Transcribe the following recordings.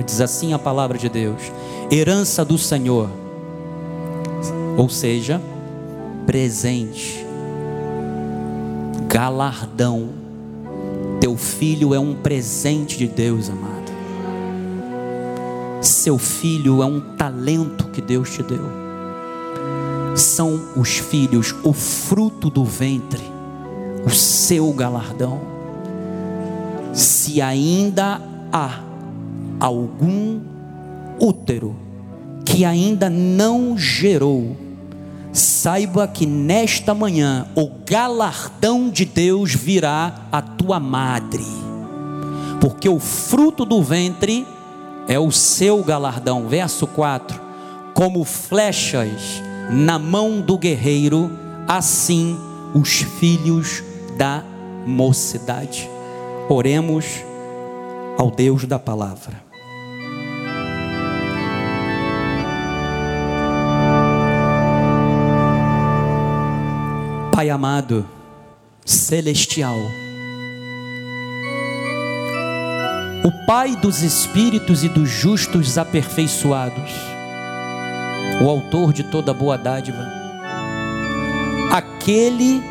palavra, diz assim a palavra de Deus: herança do Senhor, ou seja, presente, galardão. Teu filho é um presente de Deus, amado. Seu filho é um talento que Deus te deu. São os filhos, o fruto do ventre, o seu galardão. Se ainda há algum útero que ainda não gerou, saiba que nesta manhã o galardão de Deus virá à tua madre, porque o fruto do ventre é o seu galardão. Verso 4: Como flechas na mão do guerreiro, assim os filhos da mocidade. Oremos ao Deus da palavra. Pai amado, celestial, o Pai dos espíritos e dos justos aperfeiçoados, o Autor de toda boa dádiva, aquele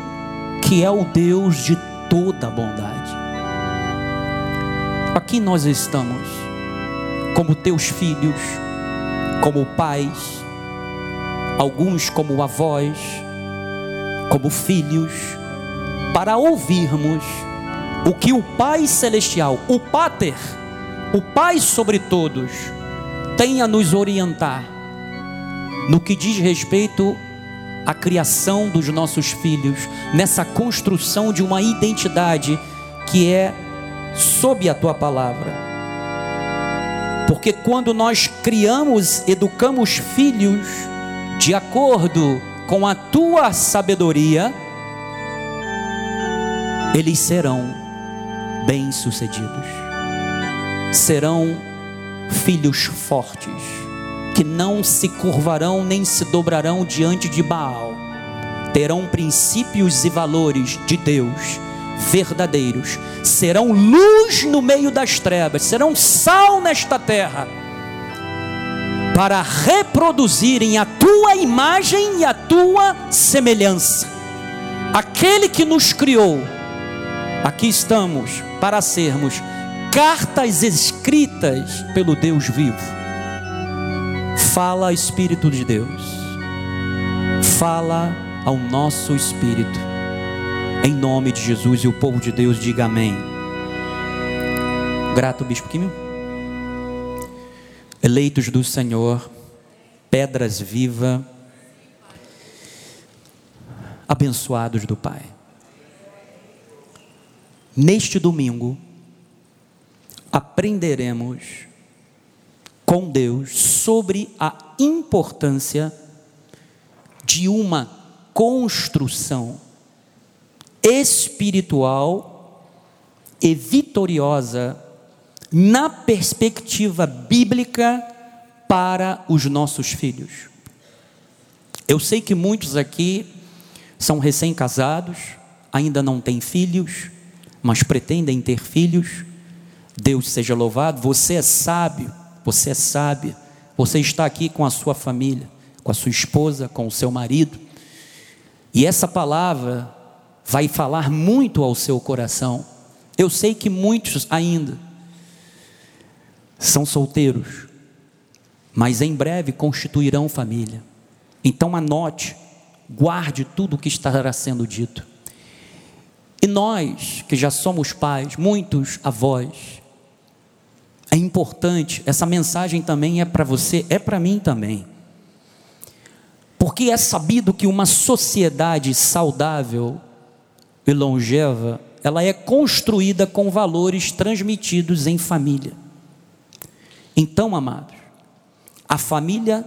que é o Deus de toda bondade. Aqui nós estamos, como teus filhos, como pais, alguns como avós, como filhos, para ouvirmos o que o Pai Celestial, o Pater, o Pai sobre todos, tem a nos orientar no que diz respeito à criação dos nossos filhos, nessa construção de uma identidade que é sob a tua palavra. Porque quando nós criamos, educamos filhos de acordo com a tua sabedoria, eles serão bem-sucedidos, serão filhos fortes, que não se curvarão nem se dobrarão diante de Baal, terão princípios e valores de Deus verdadeiros, serão luz no meio das trevas, serão sal nesta terra para reproduzirem a tua imagem e a tua semelhança. Aquele que nos criou, aqui estamos para sermos cartas escritas pelo Deus vivo. Fala, Espírito de Deus, fala ao nosso espírito, em nome de Jesus, e o povo de Deus diga amém. Grato, Bispo Químio eleitos do Senhor, pedras vivas, abençoados do Pai. Neste domingo, aprenderemos com Deus sobre a importância de uma construção espiritual e vitoriosa na perspectiva bíblica para os nossos filhos. Eu sei que muitos aqui são recém-casados, ainda não têm filhos, mas pretendem ter filhos. Deus seja louvado, você é sábio, você é você está aqui com a sua família, com a sua esposa, com o seu marido, e essa palavra vai falar muito ao seu coração. Eu sei que muitos ainda são solteiros, mas em breve constituirão família. Então anote, guarde tudo o que estará sendo dito. E nós, que já somos pais, muitos avós, é importante, essa mensagem também é para você, é para mim também. Porque é sabido que uma sociedade saudável e longeva, ela é construída com valores transmitidos em família. Então, amados, a família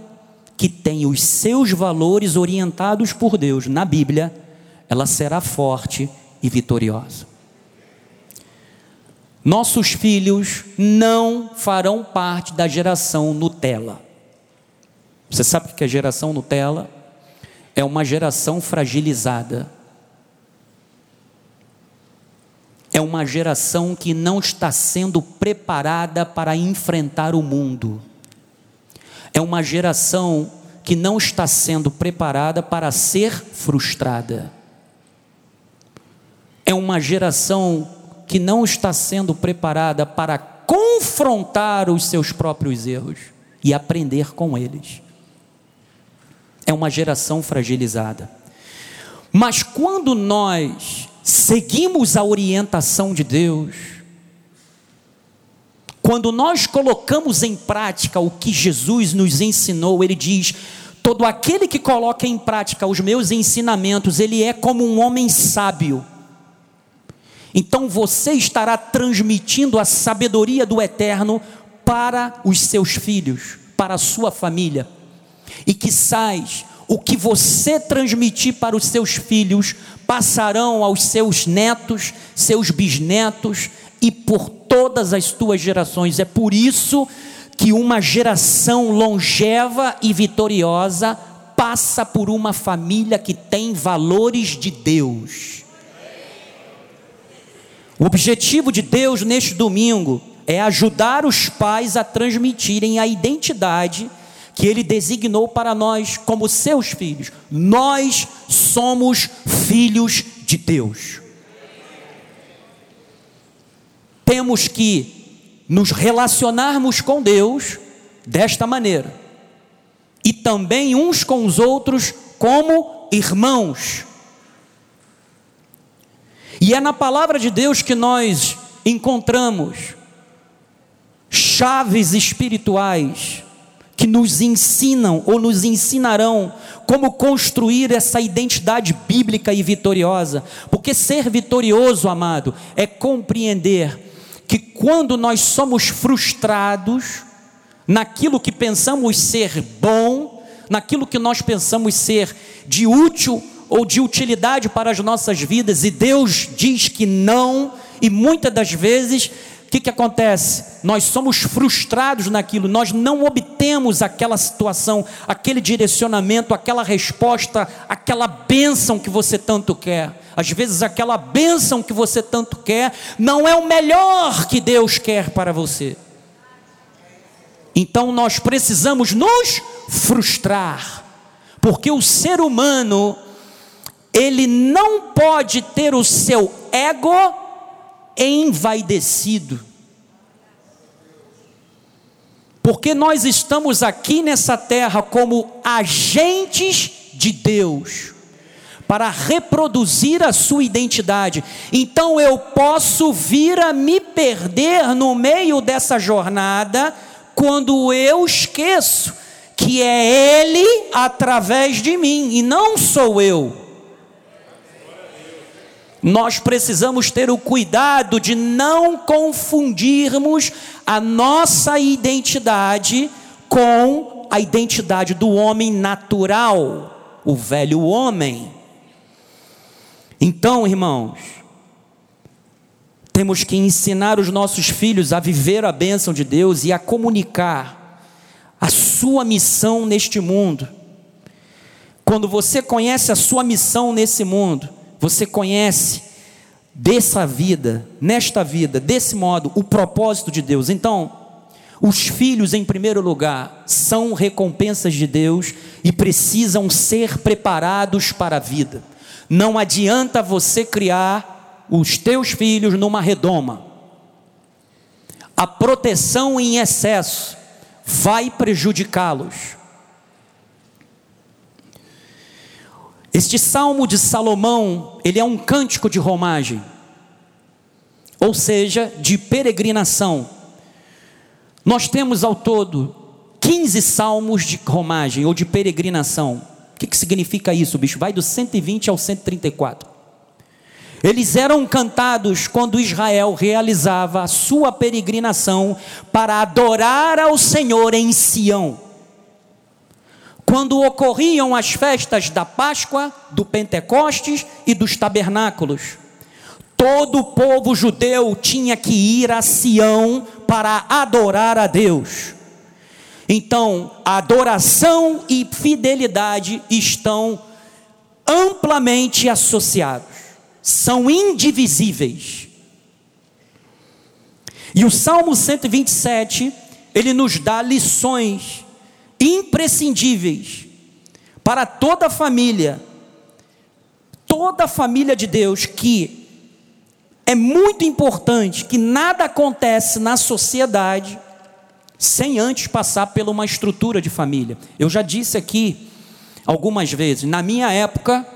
que tem os seus valores orientados por Deus na Bíblia, ela será forte e vitoriosa. Nossos filhos não farão parte da geração Nutella. Você sabe que é geração Nutella? É uma geração fragilizada. É uma geração que não está sendo preparada para enfrentar o mundo. É uma geração que não está sendo preparada para ser frustrada. É uma geração que não está sendo preparada para confrontar os seus próprios erros e aprender com eles. É uma geração fragilizada. Mas quando nós seguimos a orientação de Deus, quando nós colocamos em prática o que Jesus nos ensinou, ele diz: todo aquele que coloca em prática os meus ensinamentos, ele é como um homem sábio então você estará transmitindo a sabedoria do eterno para os seus filhos, para a sua família. E que sais o que você transmitir para os seus filhos passarão aos seus netos, seus bisnetos e por todas as tuas gerações. É por isso que uma geração longeva e vitoriosa passa por uma família que tem valores de Deus. O objetivo de Deus neste domingo é ajudar os pais a transmitirem a identidade que Ele designou para nós como seus filhos. Nós somos filhos de Deus. Temos que nos relacionarmos com Deus desta maneira, e também uns com os outros como irmãos e é na palavra de Deus que nós encontramos chaves espirituais que nos ensinam ou nos ensinarão como construir essa identidade bíblica e vitoriosa. Porque ser vitorioso, amado, é compreender que quando nós somos frustrados naquilo que pensamos ser bom, naquilo que nós pensamos ser de útil ou de utilidade para as nossas vidas e Deus diz que não, e muitas das vezes que, que acontece? Nós somos frustrados naquilo, nós não obtemos aquela situação, aquele direcionamento, aquela resposta, aquela bênção que você tanto quer. Às vezes, aquela bênção que você tanto quer não é o melhor que Deus quer para você. Então, nós precisamos nos frustrar, porque o ser humano ele não pode ter o seu ego envaidecido. Porque nós estamos aqui nessa terra como agentes de Deus para reproduzir a sua identidade. Então eu posso vir a me perder no meio dessa jornada quando eu esqueço que é Ele através de mim e não sou eu nós precisamos ter o cuidado de não confundirmos a nossa identidade com a identidade do homem natural, o velho homem. Então, irmãos, temos que ensinar os nossos filhos a viver a bênção de Deus e a comunicar a sua missão neste mundo. Quando você conhece a sua missão nesse mundo, você conhece dessa vida, nesta vida, desse modo, o propósito de Deus. Então, os filhos, em primeiro lugar, são recompensas de Deus e precisam ser preparados para a vida. Não adianta você criar os teus filhos numa redoma. A proteção em excesso vai prejudicá-los. Este salmo de Salomão, ele é um cântico de romagem, ou seja, de peregrinação. Nós temos ao todo 15 salmos de romagem ou de peregrinação. O que, que significa isso, bicho? Vai do 120 ao 134. Eles eram cantados quando Israel realizava a sua peregrinação para adorar ao Senhor em Sião quando ocorriam as festas da Páscoa, do Pentecostes e dos tabernáculos. Todo o povo judeu tinha que ir a Sião para adorar a Deus. Então, adoração e fidelidade estão amplamente associados, são indivisíveis. E o Salmo 127, ele nos dá lições imprescindíveis para toda família, toda família de Deus, que é muito importante que nada acontece na sociedade sem antes passar por uma estrutura de família. Eu já disse aqui algumas vezes, na minha época,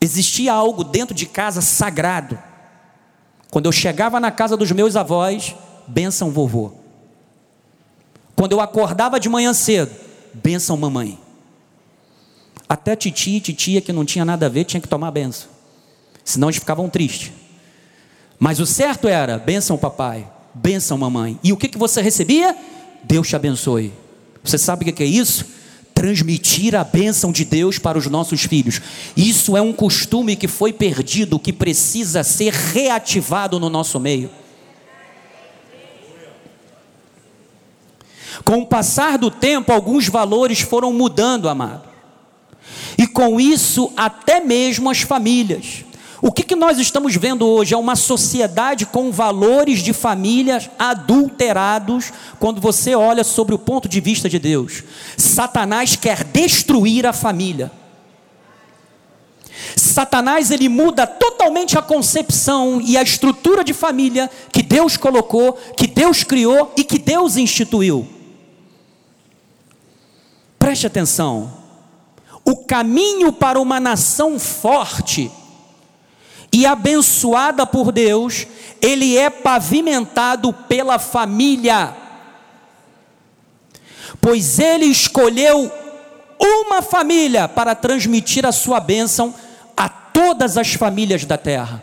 existia algo dentro de casa sagrado. Quando eu chegava na casa dos meus avós, benção vovô. Quando eu acordava de manhã cedo, benção mamãe. Até titia e titia que não tinha nada a ver tinha que tomar benção. Senão eles ficavam tristes. Mas o certo era, benção papai, benção mamãe. E o que, que você recebia? Deus te abençoe. Você sabe o que é isso? Transmitir a bênção de Deus para os nossos filhos. Isso é um costume que foi perdido, que precisa ser reativado no nosso meio. Com o passar do tempo, alguns valores foram mudando, amado. E com isso, até mesmo as famílias. O que, que nós estamos vendo hoje é uma sociedade com valores de famílias adulterados, quando você olha sobre o ponto de vista de Deus. Satanás quer destruir a família. Satanás ele muda totalmente a concepção e a estrutura de família que Deus colocou, que Deus criou e que Deus instituiu. Preste atenção. O caminho para uma nação forte e abençoada por Deus, ele é pavimentado pela família. Pois ele escolheu uma família para transmitir a sua bênção a todas as famílias da terra.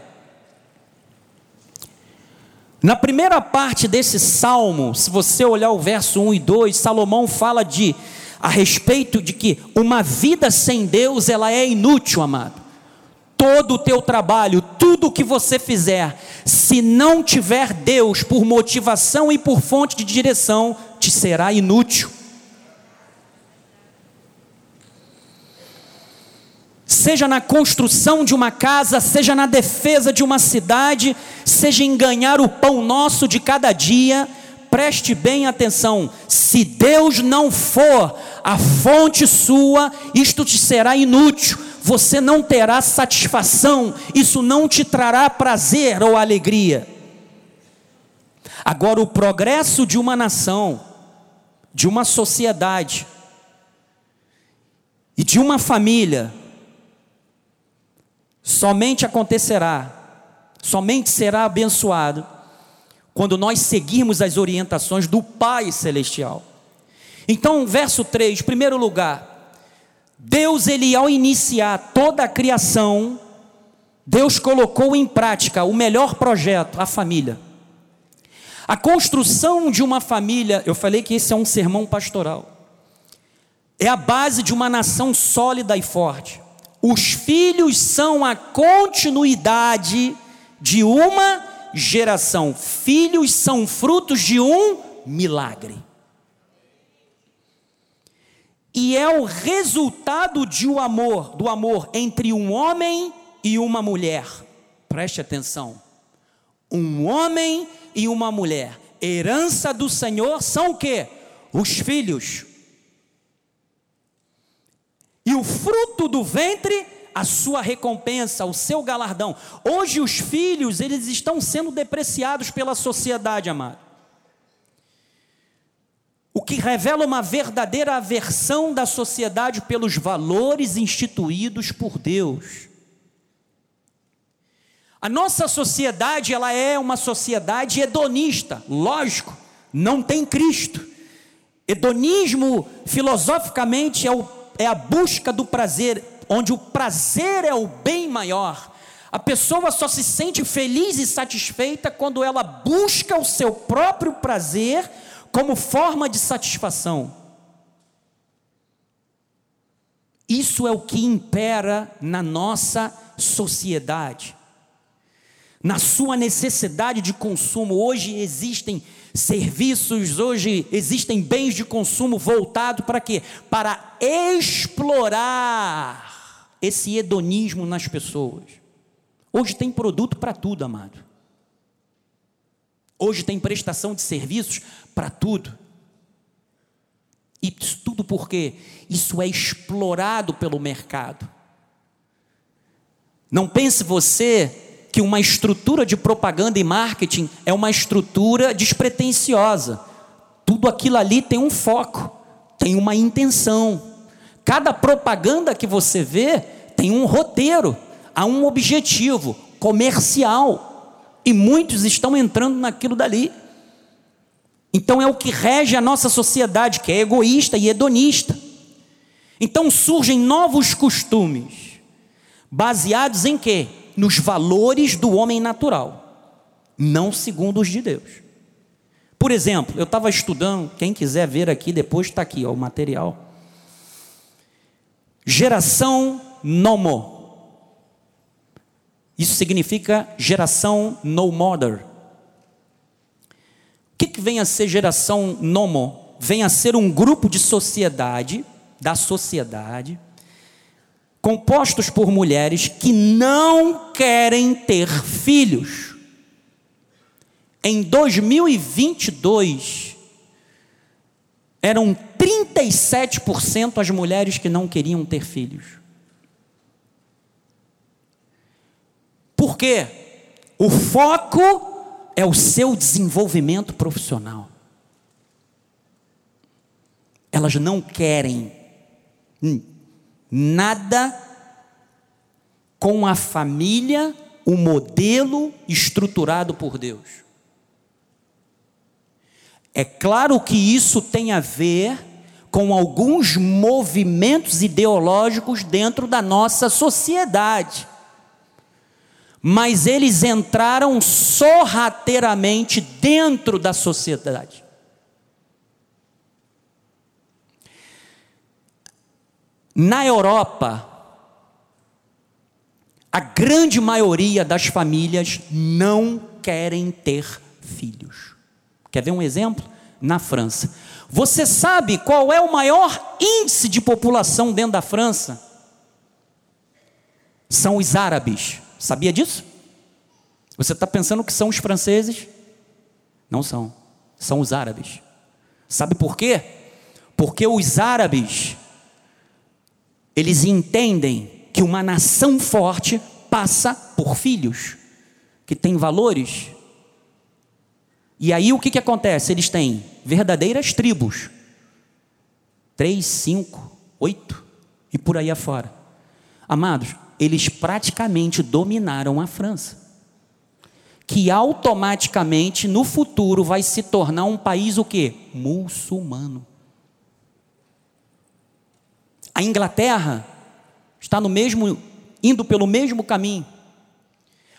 Na primeira parte desse salmo, se você olhar o verso 1 e 2, Salomão fala de a respeito de que uma vida sem Deus ela é inútil, amado todo o teu trabalho, tudo o que você fizer, se não tiver Deus por motivação e por fonte de direção, te será inútil. Seja na construção de uma casa, seja na defesa de uma cidade, seja em ganhar o pão nosso de cada dia, preste bem atenção: se Deus não for a fonte sua, isto te será inútil. Você não terá satisfação, isso não te trará prazer ou alegria. Agora, o progresso de uma nação, de uma sociedade e de uma família, somente acontecerá, somente será abençoado, quando nós seguirmos as orientações do Pai Celestial. Então, verso 3, primeiro lugar, Deus, ele ao iniciar toda a criação, Deus colocou em prática o melhor projeto, a família. A construção de uma família, eu falei que esse é um sermão pastoral, é a base de uma nação sólida e forte. Os filhos são a continuidade de uma geração. Filhos são frutos de um milagre e é o resultado de um amor, do amor entre um homem e uma mulher. Preste atenção. Um homem e uma mulher. Herança do Senhor são o quê? Os filhos. E o fruto do ventre, a sua recompensa, o seu galardão. Hoje os filhos, eles estão sendo depreciados pela sociedade, amado o que revela uma verdadeira aversão da sociedade pelos valores instituídos por Deus. A nossa sociedade, ela é uma sociedade hedonista, lógico, não tem Cristo. Hedonismo, filosoficamente, é, o, é a busca do prazer, onde o prazer é o bem maior. A pessoa só se sente feliz e satisfeita quando ela busca o seu próprio prazer como forma de satisfação. Isso é o que impera na nossa sociedade. Na sua necessidade de consumo, hoje existem serviços, hoje existem bens de consumo voltados para quê? Para explorar esse hedonismo nas pessoas. Hoje tem produto para tudo, amado. Hoje tem prestação de serviços para tudo. E isso tudo porque isso é explorado pelo mercado. Não pense você que uma estrutura de propaganda e marketing é uma estrutura despretensiosa. Tudo aquilo ali tem um foco, tem uma intenção. Cada propaganda que você vê tem um roteiro, há um objetivo comercial. E muitos estão entrando naquilo dali. Então é o que rege a nossa sociedade, que é egoísta e hedonista. Então surgem novos costumes, baseados em quê? Nos valores do homem natural, não segundo os de Deus. Por exemplo, eu estava estudando, quem quiser ver aqui depois está aqui ó, o material. Geração Nomo. Isso significa geração no mother. O que, que vem a ser geração Nomo? Vem a ser um grupo de sociedade, da sociedade, compostos por mulheres que não querem ter filhos. Em 2022, eram 37% as mulheres que não queriam ter filhos. Por quê? O foco é o seu desenvolvimento profissional. Elas não querem nada com a família, o modelo estruturado por Deus. É claro que isso tem a ver com alguns movimentos ideológicos dentro da nossa sociedade. Mas eles entraram sorrateiramente dentro da sociedade. Na Europa, a grande maioria das famílias não querem ter filhos. Quer ver um exemplo? Na França. Você sabe qual é o maior índice de população dentro da França? São os árabes. Sabia disso? Você está pensando que são os franceses? Não são. São os árabes. Sabe por quê? Porque os árabes, eles entendem que uma nação forte passa por filhos que têm valores e aí o que, que acontece? Eles têm verdadeiras tribos. Três, cinco, oito e por aí afora. Amados, eles praticamente dominaram a França. Que automaticamente no futuro vai se tornar um país o quê? Muçulmano. A Inglaterra está no mesmo indo pelo mesmo caminho.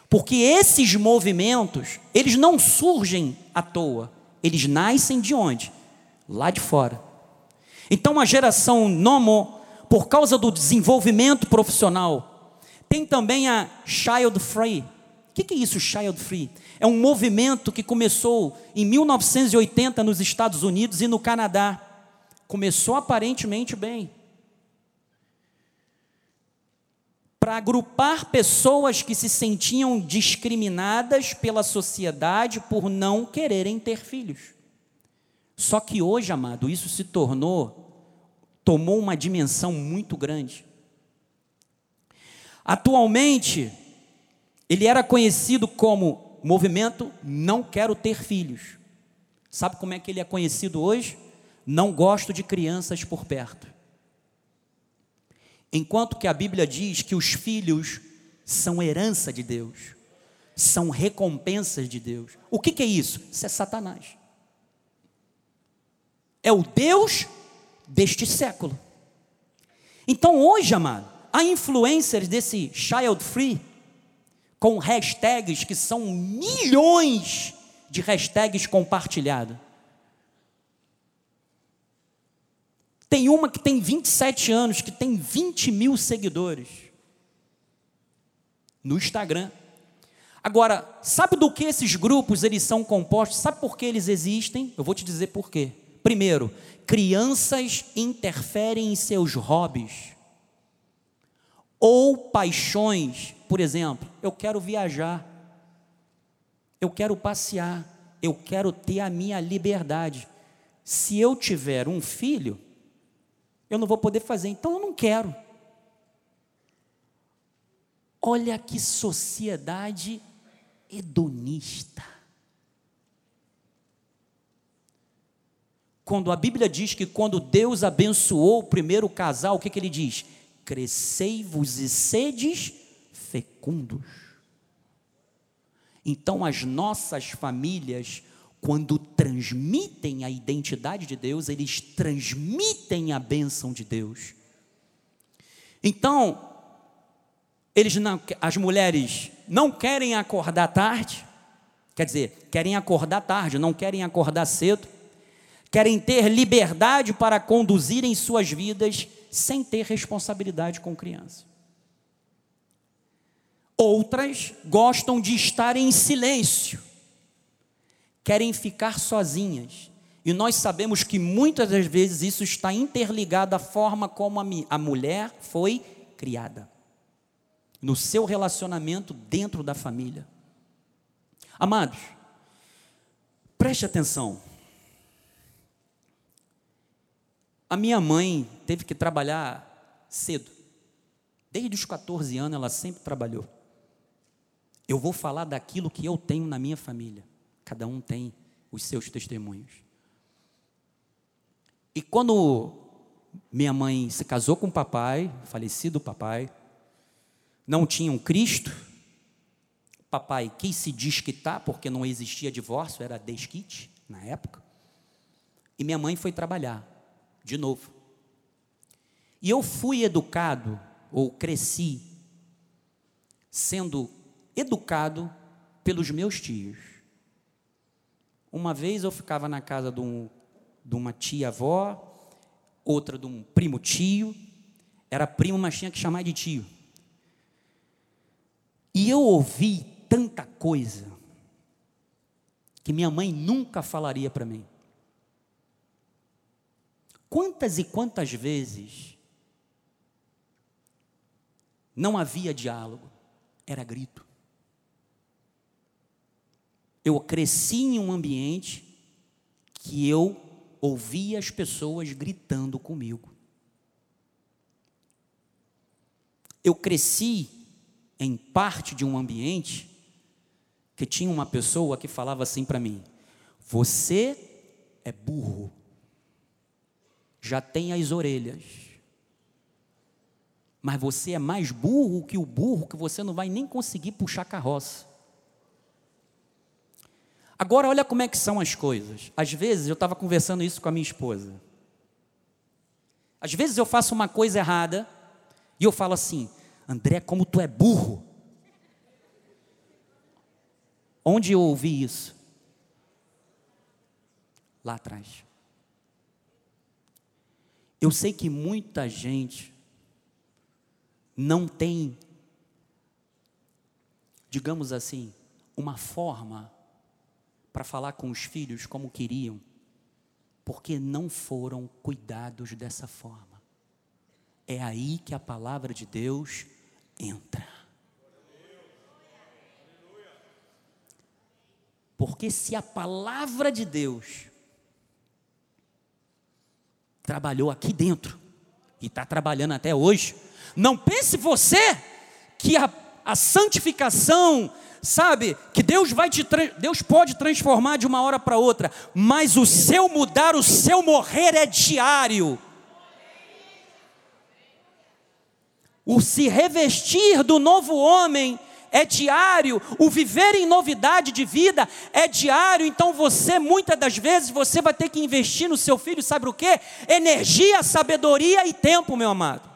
Porque esses movimentos, eles não surgem à toa. Eles nascem de onde? Lá de fora. Então a geração Nomo, por causa do desenvolvimento profissional, tem também a Child Free. O que é isso, Child Free? É um movimento que começou em 1980 nos Estados Unidos e no Canadá. Começou aparentemente bem. para agrupar pessoas que se sentiam discriminadas pela sociedade por não quererem ter filhos. Só que hoje, amado, isso se tornou, tomou uma dimensão muito grande. Atualmente, ele era conhecido como movimento Não Quero Ter Filhos. Sabe como é que ele é conhecido hoje? Não gosto de crianças por perto. Enquanto que a Bíblia diz que os filhos são herança de Deus, são recompensas de Deus. O que, que é isso? Isso é Satanás. É o Deus deste século. Então hoje, amado, há influencers desse child free com hashtags que são milhões de hashtags compartilhados. Tem uma que tem 27 anos, que tem 20 mil seguidores no Instagram. Agora, sabe do que esses grupos eles são compostos? Sabe por que eles existem? Eu vou te dizer por quê. Primeiro, crianças interferem em seus hobbies ou paixões. Por exemplo, eu quero viajar, eu quero passear, eu quero ter a minha liberdade. Se eu tiver um filho, eu não vou poder fazer, então eu não quero. Olha que sociedade hedonista. Quando a Bíblia diz que quando Deus abençoou o primeiro casal, o que, que ele diz? Crescei-vos e sedes fecundos. Então, as nossas famílias, quando transmitem a identidade de Deus, eles transmitem a bênção de Deus. Então, eles não, as mulheres não querem acordar tarde, quer dizer, querem acordar tarde, não querem acordar cedo, querem ter liberdade para conduzirem suas vidas sem ter responsabilidade com criança. Outras gostam de estar em silêncio, querem ficar sozinhas. E nós sabemos que muitas das vezes isso está interligado à forma como a, a mulher foi criada, no seu relacionamento dentro da família. Amados, preste atenção. A minha mãe teve que trabalhar cedo. Desde os 14 anos ela sempre trabalhou. Eu vou falar daquilo que eu tenho na minha família. Cada um tem os seus testemunhos. E quando minha mãe se casou com o papai, falecido papai, não tinha um Cristo, papai quis se desquitar, porque não existia divórcio, era desquite na época, e minha mãe foi trabalhar, de novo. E eu fui educado, ou cresci, sendo educado pelos meus tios. Uma vez eu ficava na casa de, um, de uma tia-avó, outra de um primo tio, era primo, mas tinha que chamar de tio. E eu ouvi tanta coisa que minha mãe nunca falaria para mim. Quantas e quantas vezes não havia diálogo, era grito. Eu cresci em um ambiente que eu ouvia as pessoas gritando comigo. Eu cresci em parte de um ambiente que tinha uma pessoa que falava assim para mim: Você é burro, já tem as orelhas, mas você é mais burro que o burro que você não vai nem conseguir puxar carroça. Agora, olha como é que são as coisas. Às vezes, eu estava conversando isso com a minha esposa. Às vezes eu faço uma coisa errada e eu falo assim: André, como tu é burro. Onde eu ouvi isso? Lá atrás. Eu sei que muita gente não tem, digamos assim, uma forma para falar com os filhos como queriam, porque não foram cuidados dessa forma. É aí que a palavra de Deus entra. Porque se a palavra de Deus trabalhou aqui dentro e está trabalhando até hoje, não pense você que a, a santificação sabe, que Deus vai te Deus pode transformar de uma hora para outra, mas o seu mudar, o seu morrer é diário. O se revestir do novo homem é diário, o viver em novidade de vida é diário, então você muitas das vezes você vai ter que investir no seu filho, sabe o que? Energia, sabedoria e tempo, meu amado.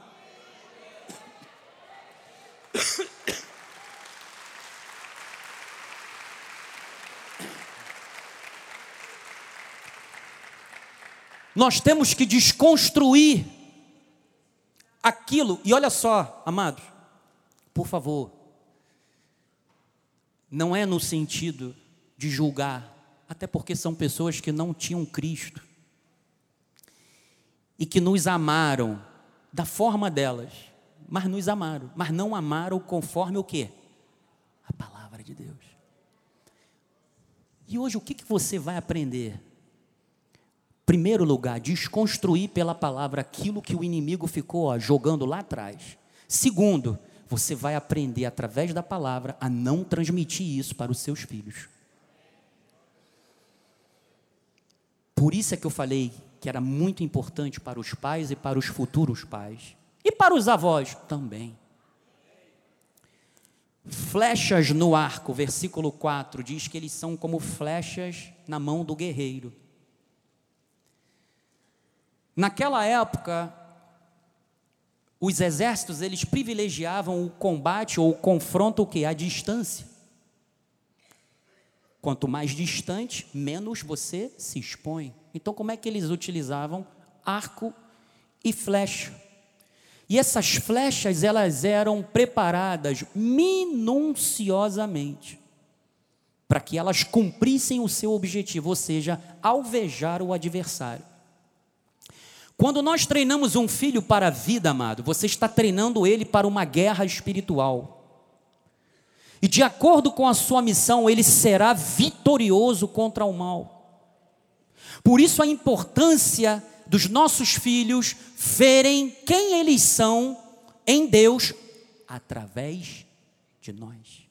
Nós temos que desconstruir aquilo. E olha só, amados, por favor, não é no sentido de julgar, até porque são pessoas que não tinham Cristo e que nos amaram da forma delas, mas nos amaram, mas não amaram conforme o que? A palavra de Deus. E hoje o que, que você vai aprender? Primeiro lugar, desconstruir pela palavra aquilo que o inimigo ficou ó, jogando lá atrás. Segundo, você vai aprender através da palavra a não transmitir isso para os seus filhos. Por isso é que eu falei que era muito importante para os pais e para os futuros pais. E para os avós também. Flechas no arco, versículo 4, diz que eles são como flechas na mão do guerreiro. Naquela época, os exércitos eles privilegiavam o combate ou o confronto o que à distância. Quanto mais distante, menos você se expõe. Então, como é que eles utilizavam arco e flecha? E essas flechas elas eram preparadas minuciosamente para que elas cumprissem o seu objetivo, ou seja, alvejar o adversário. Quando nós treinamos um filho para a vida, amado, você está treinando ele para uma guerra espiritual. E de acordo com a sua missão, ele será vitorioso contra o mal. Por isso a importância dos nossos filhos verem quem eles são em Deus através de nós.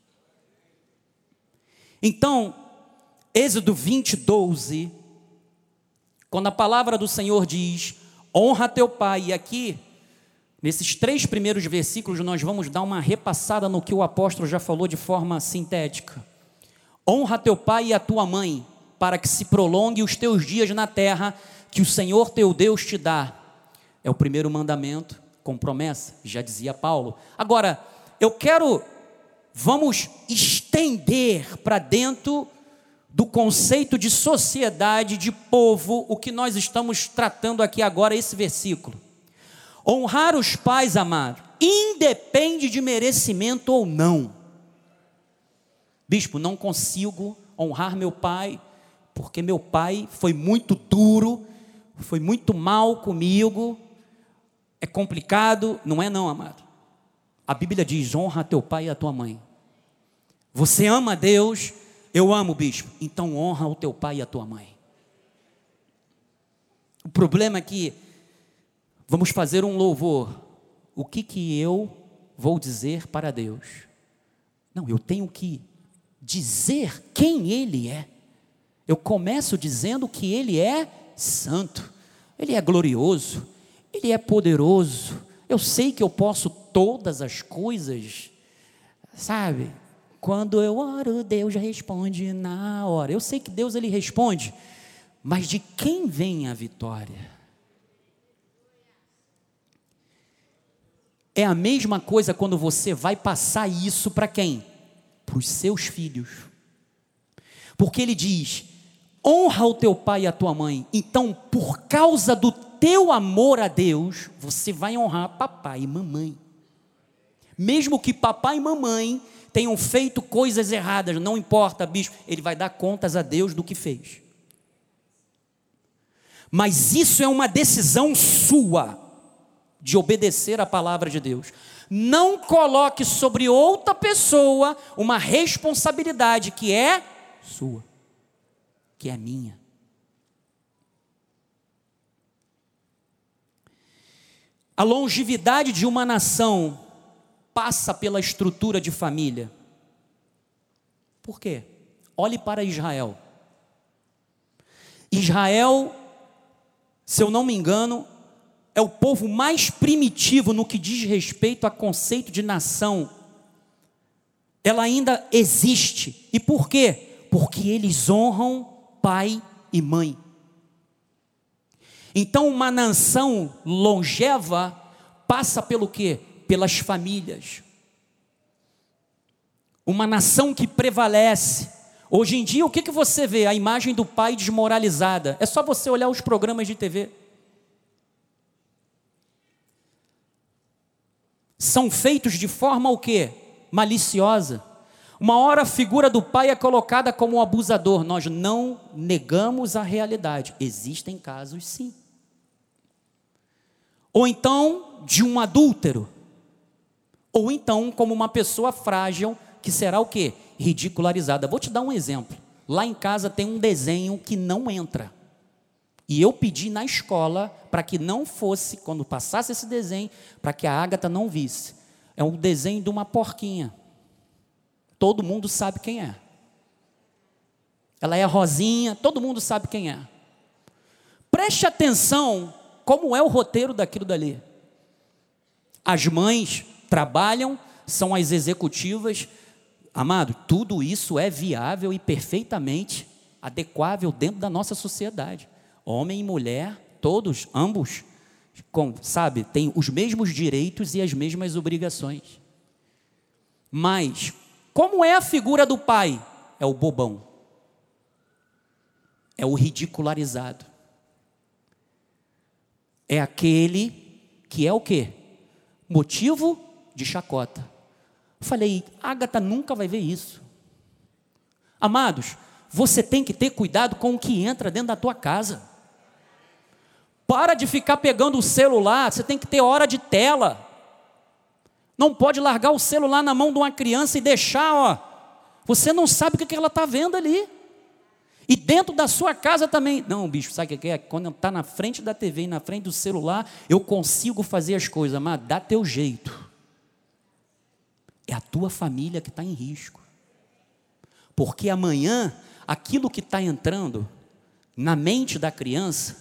Então, Êxodo 20, 12, quando a palavra do Senhor diz: honra teu pai, e aqui, nesses três primeiros versículos, nós vamos dar uma repassada no que o apóstolo já falou de forma sintética. Honra teu pai e a tua mãe, para que se prolongue os teus dias na terra que o Senhor teu Deus te dá. É o primeiro mandamento com promessa, já dizia Paulo. Agora, eu quero, vamos estender para dentro do conceito de sociedade, de povo, o que nós estamos tratando aqui agora, esse versículo. Honrar os pais, amado, independe de merecimento ou não. Bispo, não consigo honrar meu pai, porque meu pai foi muito duro, foi muito mal comigo, é complicado. Não é, não, amado. A Bíblia diz: honra teu pai e a tua mãe. Você ama Deus, eu amo, bispo, então honra o teu pai e a tua mãe. O problema é que vamos fazer um louvor. O que que eu vou dizer para Deus? Não, eu tenho que dizer quem Ele é. Eu começo dizendo que Ele é santo, Ele é glorioso, Ele é poderoso. Eu sei que eu posso todas as coisas, sabe? Quando eu oro, Deus responde na hora. Eu sei que Deus ele responde, mas de quem vem a vitória? É a mesma coisa quando você vai passar isso para quem? Para os seus filhos. Porque ele diz: honra o teu pai e a tua mãe. Então, por causa do teu amor a Deus, você vai honrar papai e mamãe. Mesmo que papai e mamãe tenham feito coisas erradas, não importa, bicho, ele vai dar contas a Deus do que fez. Mas isso é uma decisão sua de obedecer a palavra de Deus. Não coloque sobre outra pessoa uma responsabilidade que é sua que é minha. A longevidade de uma nação passa pela estrutura de família. Por quê? Olhe para Israel. Israel, se eu não me engano, é o povo mais primitivo no que diz respeito a conceito de nação. Ela ainda existe. E por quê? Porque eles honram pai e mãe. Então, uma nação longeva passa pelo quê? Pelas famílias. Uma nação que prevalece. Hoje em dia, o que, que você vê? A imagem do pai desmoralizada. É só você olhar os programas de TV. São feitos de forma o quê? Maliciosa. Uma hora a figura do pai é colocada como um abusador. Nós não negamos a realidade. Existem casos sim. Ou então de um adúltero. Ou então como uma pessoa frágil que será o quê? Ridicularizada. Vou te dar um exemplo. lá em casa tem um desenho que não entra. E eu pedi na escola para que não fosse, quando passasse esse desenho, para que a Ágata não visse. É um desenho de uma porquinha. Todo mundo sabe quem é. Ela é rosinha, todo mundo sabe quem é. Preste atenção como é o roteiro daquilo dali. As mães trabalham, são as executivas. Amado, tudo isso é viável e perfeitamente adequável dentro da nossa sociedade. Homem e mulher, todos, ambos, com, sabe, têm os mesmos direitos e as mesmas obrigações. Mas, como é a figura do pai? É o bobão. É o ridicularizado. É aquele que é o quê? Motivo de chacota. Falei, Agatha nunca vai ver isso. Amados, você tem que ter cuidado com o que entra dentro da tua casa. Para de ficar pegando o celular, você tem que ter hora de tela. Não pode largar o celular na mão de uma criança e deixar, ó. Você não sabe o que ela está vendo ali. E dentro da sua casa também. Não, bicho, sabe o que é? Quando está na frente da TV e na frente do celular, eu consigo fazer as coisas, mas dá teu jeito. É a tua família que está em risco. Porque amanhã, aquilo que está entrando na mente da criança,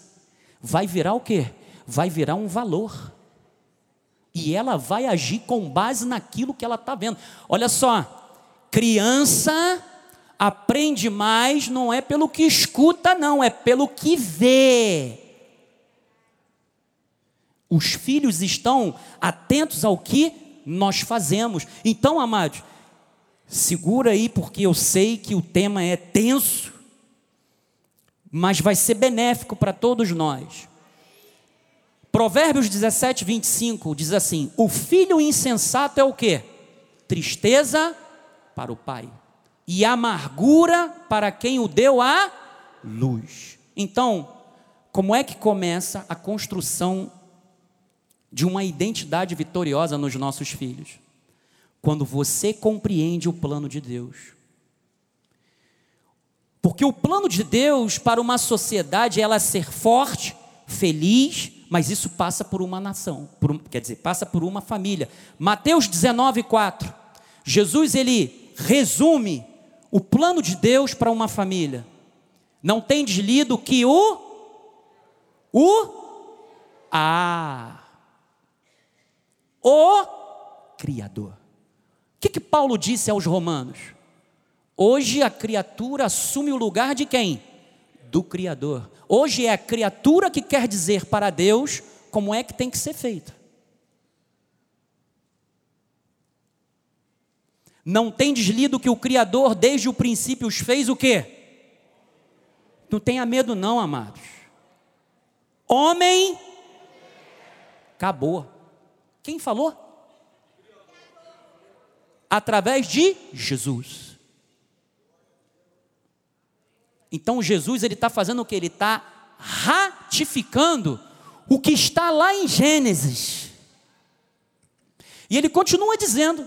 vai virar o quê? Vai virar um valor. E ela vai agir com base naquilo que ela está vendo. Olha só, criança aprende mais não é pelo que escuta, não, é pelo que vê. Os filhos estão atentos ao que nós fazemos. Então, amados, segura aí, porque eu sei que o tema é tenso mas vai ser benéfico para todos nós. Provérbios 17, 25 diz assim: O filho insensato é o que? Tristeza para o pai, e amargura para quem o deu a luz. Então, como é que começa a construção de uma identidade vitoriosa nos nossos filhos? Quando você compreende o plano de Deus. Porque o plano de Deus para uma sociedade é ela ser forte, feliz, mas isso passa por uma nação, por, quer dizer, passa por uma família. Mateus 19, 4. Jesus ele resume o plano de Deus para uma família. Não tem lido que o o a o criador. O que que Paulo disse aos romanos? Hoje a criatura assume o lugar de quem? Do Criador. Hoje é a criatura que quer dizer para Deus como é que tem que ser feita. Não tem deslido que o Criador desde o princípio os fez o quê? Não tenha medo não, amados. Homem acabou. Quem falou? Através de Jesus. Então Jesus ele está fazendo o que? Ele está ratificando o que está lá em Gênesis. E ele continua dizendo,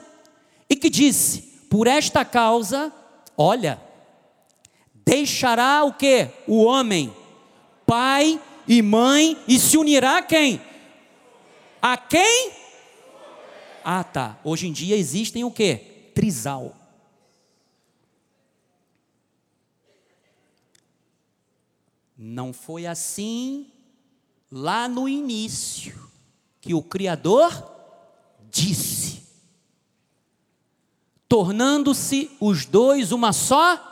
e que disse: por esta causa, olha, deixará o que? O homem, pai e mãe, e se unirá a quem? A quem? Ah, tá. Hoje em dia existem o que? Trisal. Não foi assim lá no início que o Criador disse, tornando-se os dois uma só.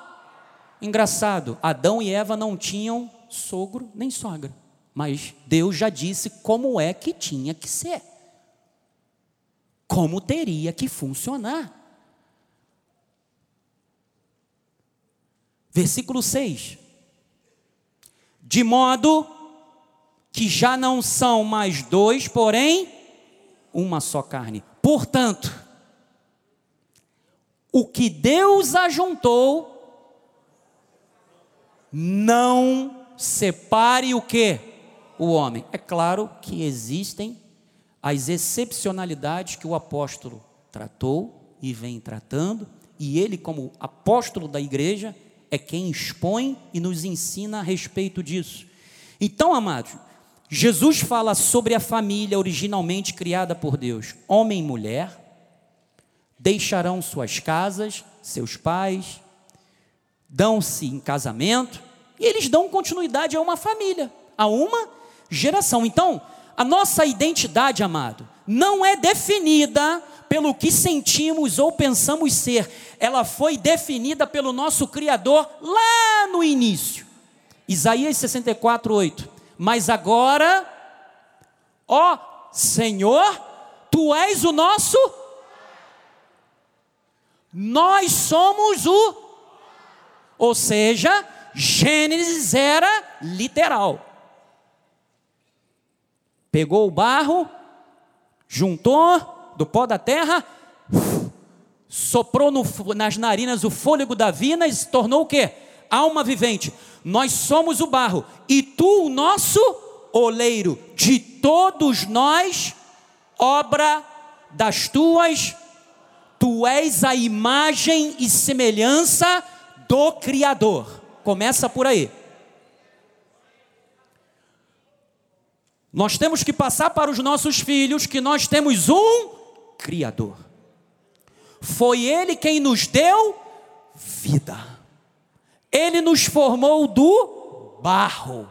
Engraçado, Adão e Eva não tinham sogro nem sogra, mas Deus já disse como é que tinha que ser, como teria que funcionar. Versículo 6 de modo que já não são mais dois, porém uma só carne. Portanto, o que Deus ajuntou, não separe o que? O homem. É claro que existem as excepcionalidades que o apóstolo tratou e vem tratando, e ele, como apóstolo da igreja, é quem expõe e nos ensina a respeito disso. Então, amados, Jesus fala sobre a família originalmente criada por Deus, homem e mulher, deixarão suas casas, seus pais, dão-se em casamento, e eles dão continuidade a uma família, a uma geração. Então, a nossa identidade, amado, não é definida pelo que sentimos ou pensamos ser, ela foi definida pelo nosso Criador lá no início. Isaías 64, 8. Mas agora, ó Senhor, tu és o nosso, nós somos o, ou seja, Gênesis era literal. Pegou o barro, juntou do pó da terra, soprou no, nas narinas o fôlego da vida e se tornou o quê? Alma vivente. Nós somos o barro e tu o nosso oleiro. De todos nós, obra das tuas, tu és a imagem e semelhança do Criador. Começa por aí. Nós temos que passar para os nossos filhos que nós temos um Criador. Foi Ele quem nos deu vida. Ele nos formou do barro.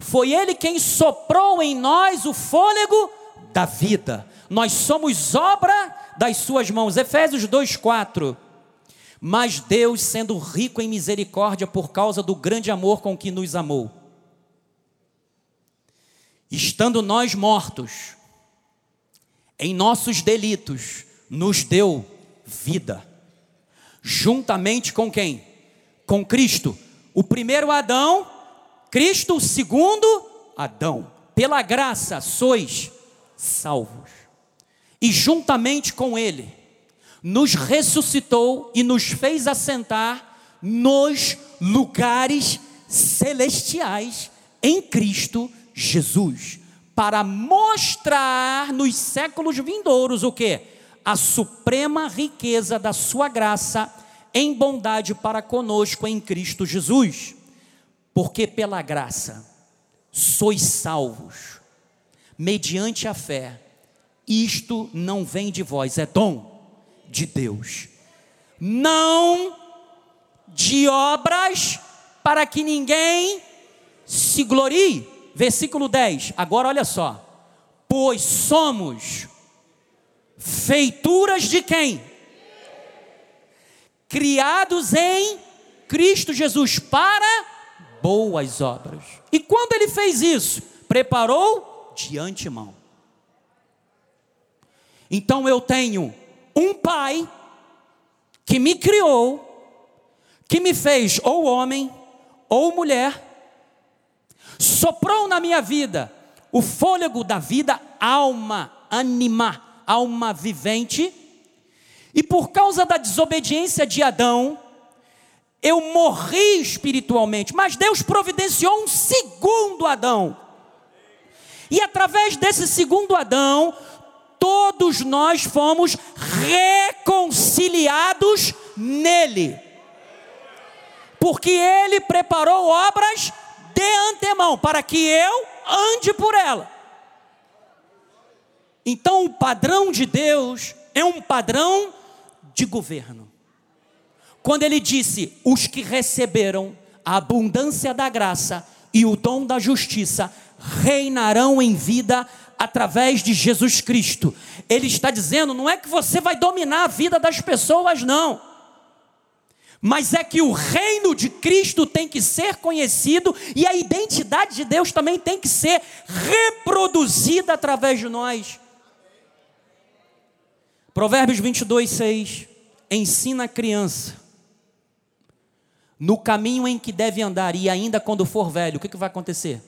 Foi Ele quem soprou em nós o fôlego da vida. Nós somos obra das Suas mãos. Efésios 2,4. Mas Deus, sendo rico em misericórdia por causa do grande amor com que nos amou estando nós mortos em nossos delitos, nos deu vida, juntamente com quem? Com Cristo, o primeiro Adão, Cristo, o segundo Adão. Pela graça sois salvos, e juntamente com Ele, nos ressuscitou e nos fez assentar nos lugares celestiais em Cristo Jesus Jesus, para mostrar nos séculos vindouros o que? A suprema riqueza da sua graça em bondade para conosco em Cristo Jesus. Porque pela graça sois salvos, mediante a fé. Isto não vem de vós, é dom de Deus. Não de obras para que ninguém se glorie versículo 10. Agora olha só. Pois somos feituras de quem? Criados em Cristo Jesus para boas obras. E quando ele fez isso? Preparou de antemão. Então eu tenho um pai que me criou, que me fez ou homem ou mulher, soprou na minha vida o fôlego da vida, alma, anima, alma vivente, e por causa da desobediência de Adão, eu morri espiritualmente, mas Deus providenciou um segundo Adão. E através desse segundo Adão, todos nós fomos reconciliados nele. Porque ele preparou obras de antemão, para que eu ande por ela. Então, o padrão de Deus é um padrão de governo. Quando ele disse: os que receberam a abundância da graça e o dom da justiça reinarão em vida através de Jesus Cristo. Ele está dizendo: não é que você vai dominar a vida das pessoas, não mas é que o reino de Cristo tem que ser conhecido e a identidade de Deus também tem que ser reproduzida através de nós. Provérbios 22, 6. Ensina a criança no caminho em que deve andar, e ainda quando for velho, o que, que vai acontecer?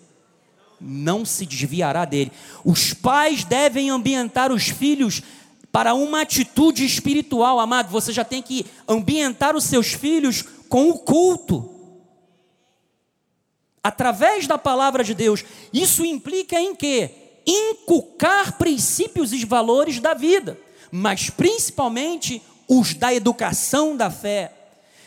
Não se desviará dele. Os pais devem ambientar os filhos para uma atitude espiritual, amado, você já tem que ambientar os seus filhos com o culto. Através da palavra de Deus. Isso implica em quê? Inculcar princípios e valores da vida, mas principalmente os da educação da fé,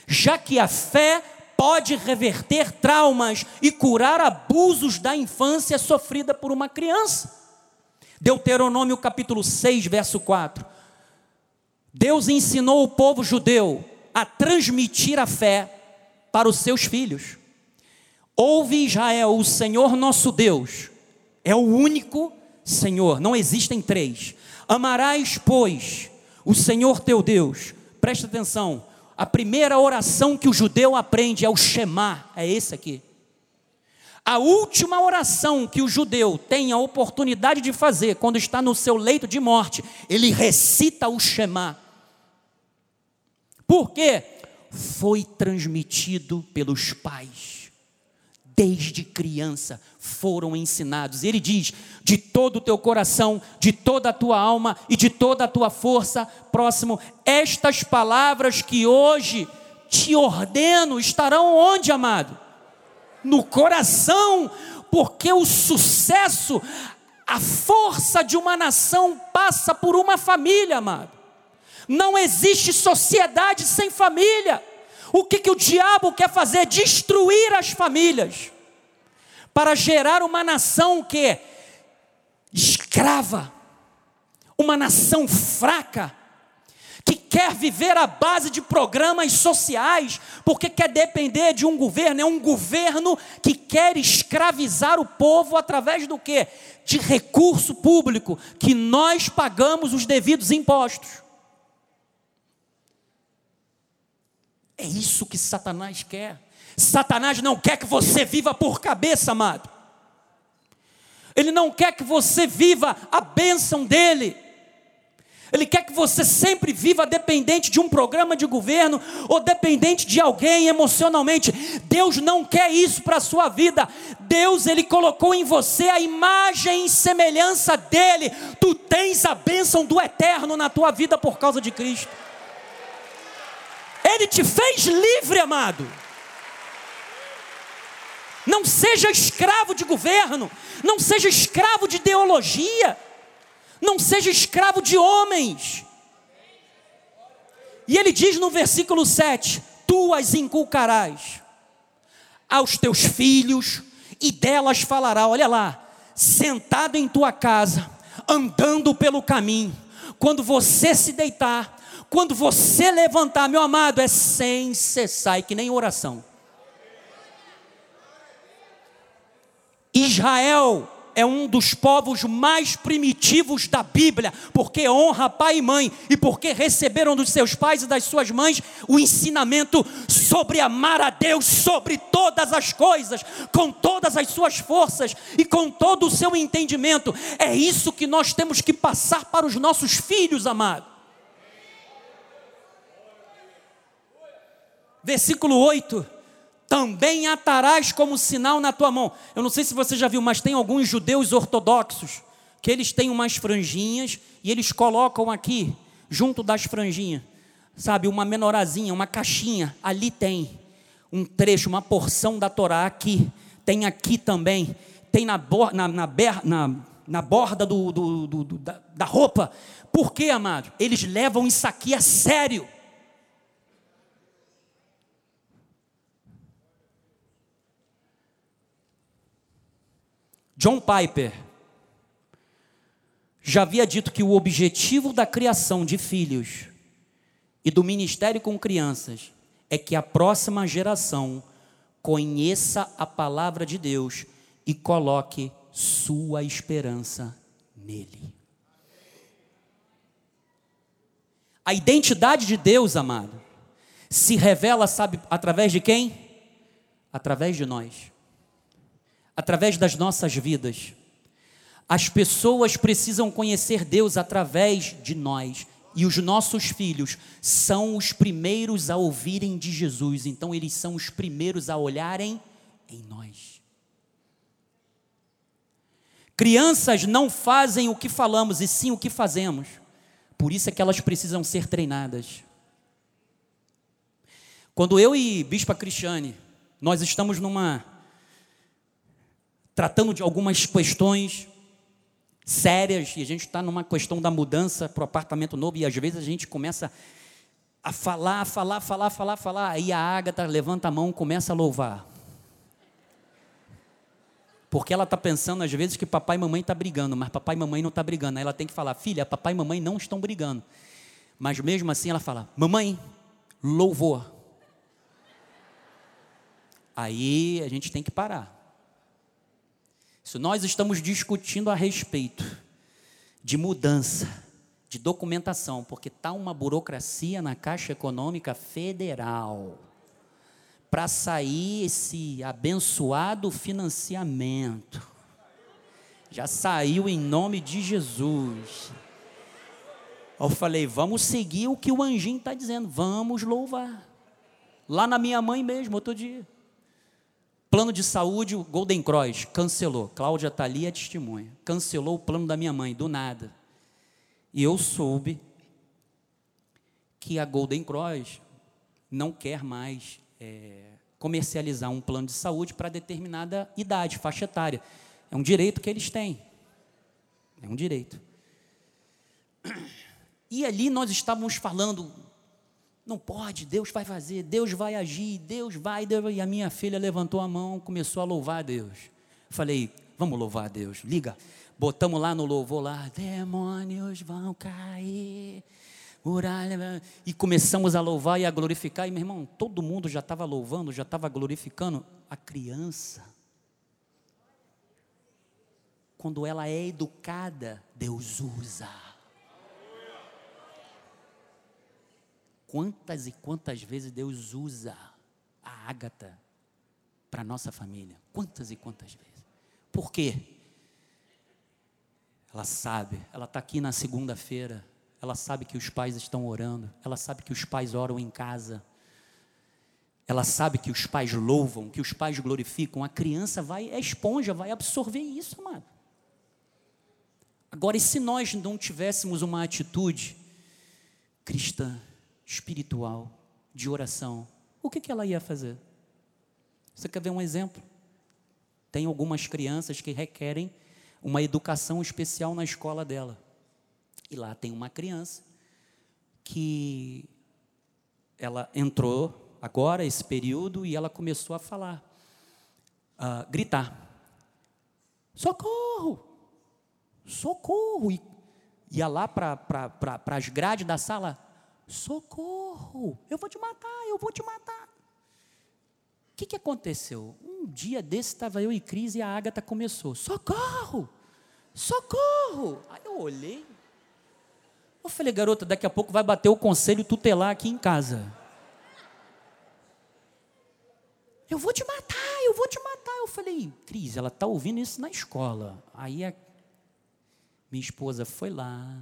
já que a fé pode reverter traumas e curar abusos da infância sofrida por uma criança. Deuteronômio capítulo 6, verso 4. Deus ensinou o povo judeu a transmitir a fé para os seus filhos. Ouve Israel, o Senhor nosso Deus é o único Senhor, não existem três. Amarás, pois, o Senhor teu Deus. Presta atenção, a primeira oração que o judeu aprende é o Shema, é esse aqui. A última oração que o judeu tem a oportunidade de fazer quando está no seu leito de morte, ele recita o Shema. Por quê? Foi transmitido pelos pais desde criança foram ensinados. Ele diz: de todo o teu coração, de toda a tua alma e de toda a tua força, próximo, estas palavras que hoje te ordeno estarão onde, amado? No coração, porque o sucesso, a força de uma nação passa por uma família, amado. Não existe sociedade sem família. O que, que o diabo quer fazer? Destruir as famílias, para gerar uma nação que é escrava, uma nação fraca, que quer viver à base de programas sociais, porque quer depender de um governo, é um governo que quer escravizar o povo através do que? De recurso público, que nós pagamos os devidos impostos. É isso que Satanás quer. Satanás não quer que você viva por cabeça, amado. Ele não quer que você viva a bênção dele. Ele quer que você sempre viva dependente de um programa de governo ou dependente de alguém emocionalmente. Deus não quer isso para a sua vida. Deus, Ele colocou em você a imagem e semelhança dEle. Tu tens a bênção do eterno na tua vida por causa de Cristo. Ele te fez livre, amado. Não seja escravo de governo, não seja escravo de ideologia, não seja escravo de homens. E ele diz no versículo 7: Tu as inculcarás aos teus filhos, e delas falará. Olha lá, sentado em tua casa, andando pelo caminho, quando você se deitar, quando você levantar, meu amado, é sem cessar, e que nem oração. Israel é um dos povos mais primitivos da Bíblia, porque honra pai e mãe e porque receberam dos seus pais e das suas mães o ensinamento sobre amar a Deus sobre todas as coisas, com todas as suas forças e com todo o seu entendimento. É isso que nós temos que passar para os nossos filhos, amados. Versículo 8: Também atarás como sinal na tua mão. Eu não sei se você já viu, mas tem alguns judeus ortodoxos que eles têm umas franjinhas e eles colocam aqui, junto das franjinhas, sabe, uma menorazinha, uma caixinha. Ali tem um trecho, uma porção da Torá aqui. Tem aqui também. Tem na, na, na, na, na borda do, do, do, da, da roupa. Por quê, amado? Eles levam isso aqui a sério. John Piper já havia dito que o objetivo da criação de filhos e do ministério com crianças é que a próxima geração conheça a palavra de Deus e coloque sua esperança nele. A identidade de Deus, amado, se revela, sabe, através de quem? Através de nós através das nossas vidas. As pessoas precisam conhecer Deus através de nós. E os nossos filhos são os primeiros a ouvirem de Jesus, então eles são os primeiros a olharem em nós. Crianças não fazem o que falamos, e sim o que fazemos. Por isso é que elas precisam ser treinadas. Quando eu e Bispa Cristiane, nós estamos numa tratando de algumas questões sérias, e a gente está numa questão da mudança para o apartamento novo, e às vezes a gente começa a falar, falar, falar, falar, falar. Aí a Ágata levanta a mão, começa a louvar. Porque ela está pensando às vezes que papai e mamãe estão tá brigando, mas papai e mamãe não estão tá brigando. Aí ela tem que falar, filha, papai e mamãe não estão brigando. Mas mesmo assim ela fala, mamãe, louvor. Aí a gente tem que parar. Se nós estamos discutindo a respeito de mudança, de documentação, porque está uma burocracia na Caixa Econômica Federal para sair esse abençoado financiamento. Já saiu em nome de Jesus. Eu falei, vamos seguir o que o anjinho está dizendo, vamos louvar. Lá na minha mãe mesmo, outro dia. Plano de saúde, o Golden Cross, cancelou. Cláudia está ali, é testemunha. Cancelou o plano da minha mãe, do nada. E eu soube que a Golden Cross não quer mais é, comercializar um plano de saúde para determinada idade, faixa etária. É um direito que eles têm. É um direito. E ali nós estávamos falando, não pode, Deus vai fazer, Deus vai agir, Deus vai, Deus. E a minha filha levantou a mão, começou a louvar a Deus. Falei, vamos louvar a Deus, liga. Botamos lá no louvor lá, demônios vão cair. Muralha, e começamos a louvar e a glorificar, e meu irmão, todo mundo já estava louvando, já estava glorificando a criança. Quando ela é educada, Deus usa. Quantas e quantas vezes Deus usa a Ágata para nossa família? Quantas e quantas vezes? Por quê? Ela sabe, ela está aqui na segunda-feira, ela sabe que os pais estão orando, ela sabe que os pais oram em casa, ela sabe que os pais louvam, que os pais glorificam. A criança vai, é esponja, vai absorver isso, amado. Agora, e se nós não tivéssemos uma atitude cristã, espiritual, de oração, o que, que ela ia fazer? Você quer ver um exemplo? Tem algumas crianças que requerem uma educação especial na escola dela. E lá tem uma criança que ela entrou agora, esse período, e ela começou a falar, a gritar: socorro! Socorro! E ia lá para as grades da sala: socorro! Eu vou te matar, eu vou te matar. O que, que aconteceu? Um dia desse estava eu e Cris e a Ágata começou: socorro! Socorro! Aí eu olhei. Eu falei, garota, daqui a pouco vai bater o conselho tutelar aqui em casa. Eu vou te matar, eu vou te matar. Eu falei, Cris, ela está ouvindo isso na escola. Aí a minha esposa foi lá,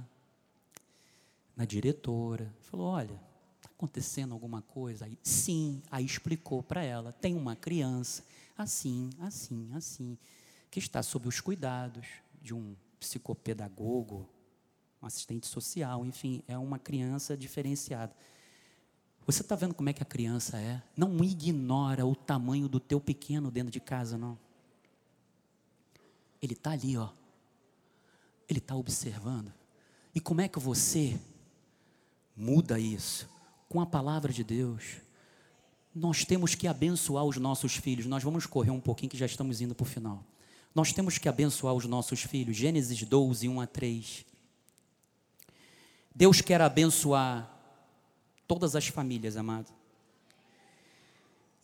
na diretora, falou: olha, está acontecendo alguma coisa? Aí, sim, aí explicou para ela: tem uma criança, assim, assim, assim, que está sob os cuidados de um psicopedagogo, um assistente social, enfim, é uma criança diferenciada. Você está vendo como é que a criança é? Não ignora o tamanho do teu pequeno dentro de casa, não. Ele está ali, ó. Ele está observando. E como é que você muda isso? Com a palavra de Deus. Nós temos que abençoar os nossos filhos. Nós vamos correr um pouquinho que já estamos indo para o final. Nós temos que abençoar os nossos filhos. Gênesis 12, 1 a 3. Deus quer abençoar todas as famílias, amado.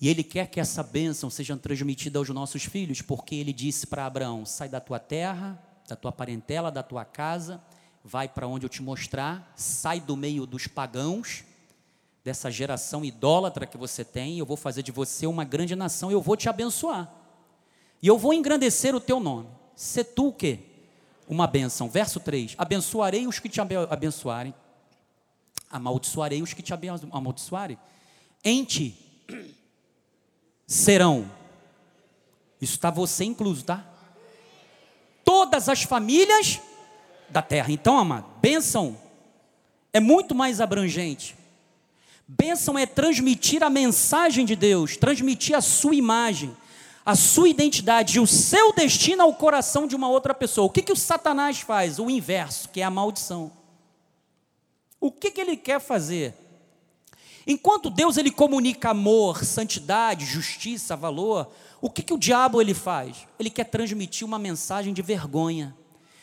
E Ele quer que essa bênção seja transmitida aos nossos filhos, porque Ele disse para Abraão: sai da tua terra, da tua parentela, da tua casa, vai para onde eu te mostrar, sai do meio dos pagãos, dessa geração idólatra que você tem, eu vou fazer de você uma grande nação, eu vou te abençoar. E eu vou engrandecer o teu nome. Se tu o quê? Uma bênção. Verso 3: Abençoarei os que te abençoarem, amaldiçoarei os que te amaldiçoarem. Em ti serão, isso está você incluso, tá? Todas as famílias da terra. Então, amado, bênção é muito mais abrangente. Bênção é transmitir a mensagem de Deus, transmitir a sua imagem a sua identidade e o seu destino ao coração de uma outra pessoa. O que, que o Satanás faz? O inverso, que é a maldição. O que, que ele quer fazer? Enquanto Deus ele comunica amor, santidade, justiça, valor, o que, que o diabo ele faz? Ele quer transmitir uma mensagem de vergonha,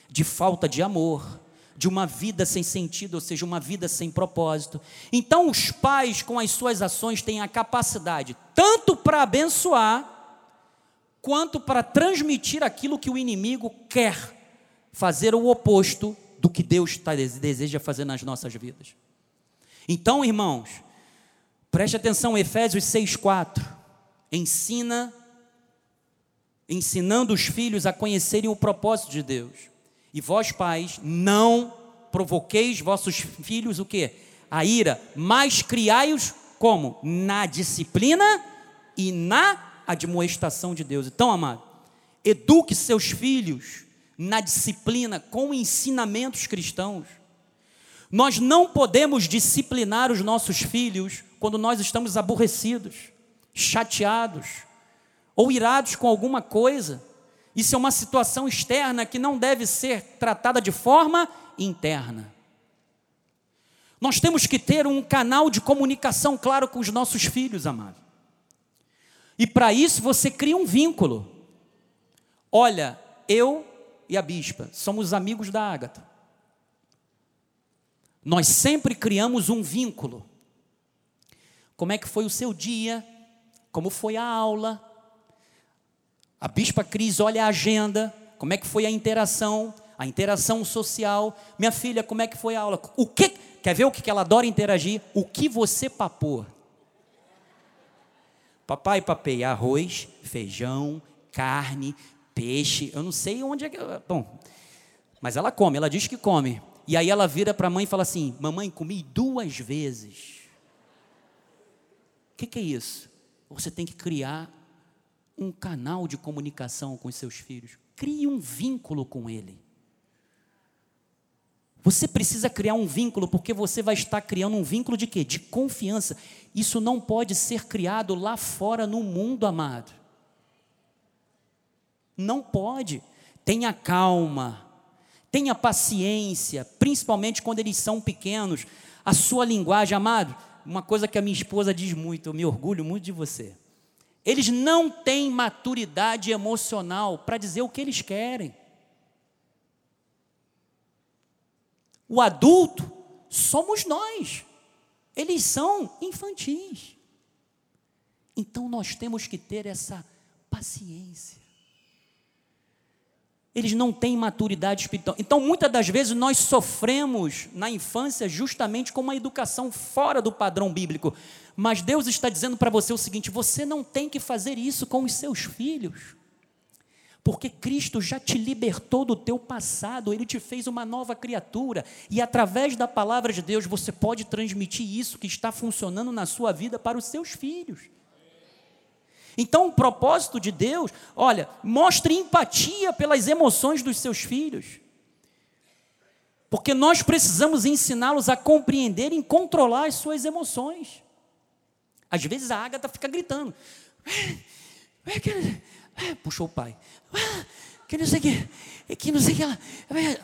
de falta de amor, de uma vida sem sentido, ou seja, uma vida sem propósito. Então, os pais, com as suas ações, têm a capacidade tanto para abençoar, quanto para transmitir aquilo que o inimigo quer fazer o oposto do que Deus tá, deseja fazer nas nossas vidas. Então, irmãos, preste atenção, Efésios 6,4. Ensina, ensinando os filhos a conhecerem o propósito de Deus. E vós, pais, não provoqueis vossos filhos o que? A ira, mas criai-os como? Na disciplina e na admoestação de Deus. Então, amado, eduque seus filhos na disciplina com ensinamentos cristãos. Nós não podemos disciplinar os nossos filhos quando nós estamos aborrecidos, chateados ou irados com alguma coisa. Isso é uma situação externa que não deve ser tratada de forma interna. Nós temos que ter um canal de comunicação claro com os nossos filhos, amado. E para isso você cria um vínculo. Olha, eu e a bispa somos amigos da Ágata. Nós sempre criamos um vínculo. Como é que foi o seu dia? Como foi a aula? A bispa Cris olha a agenda, como é que foi a interação, a interação social. Minha filha, como é que foi a aula? O que quer ver o que ela adora interagir? O que você papou? Papai papei arroz, feijão, carne, peixe. Eu não sei onde é que, bom, mas ela come, ela diz que come. E aí ela vira para a mãe e fala assim: "Mamãe, comi duas vezes". O que, que é isso? Você tem que criar um canal de comunicação com os seus filhos. Crie um vínculo com ele. Você precisa criar um vínculo, porque você vai estar criando um vínculo de quê? De confiança. Isso não pode ser criado lá fora no mundo, amado. Não pode. Tenha calma, tenha paciência, principalmente quando eles são pequenos. A sua linguagem, amado, uma coisa que a minha esposa diz muito, eu me orgulho muito de você. Eles não têm maturidade emocional para dizer o que eles querem. O adulto somos nós. Eles são infantis. Então nós temos que ter essa paciência. Eles não têm maturidade espiritual. Então, muitas das vezes, nós sofremos na infância justamente com uma educação fora do padrão bíblico. Mas Deus está dizendo para você o seguinte: você não tem que fazer isso com os seus filhos. Porque Cristo já te libertou do teu passado, Ele te fez uma nova criatura, e através da palavra de Deus você pode transmitir isso que está funcionando na sua vida para os seus filhos. Então, o propósito de Deus, olha, mostre empatia pelas emoções dos seus filhos. Porque nós precisamos ensiná-los a compreender e controlar as suas emoções. Às vezes a Ágata fica gritando. Puxou o pai. Que não sei que. Que não sei que.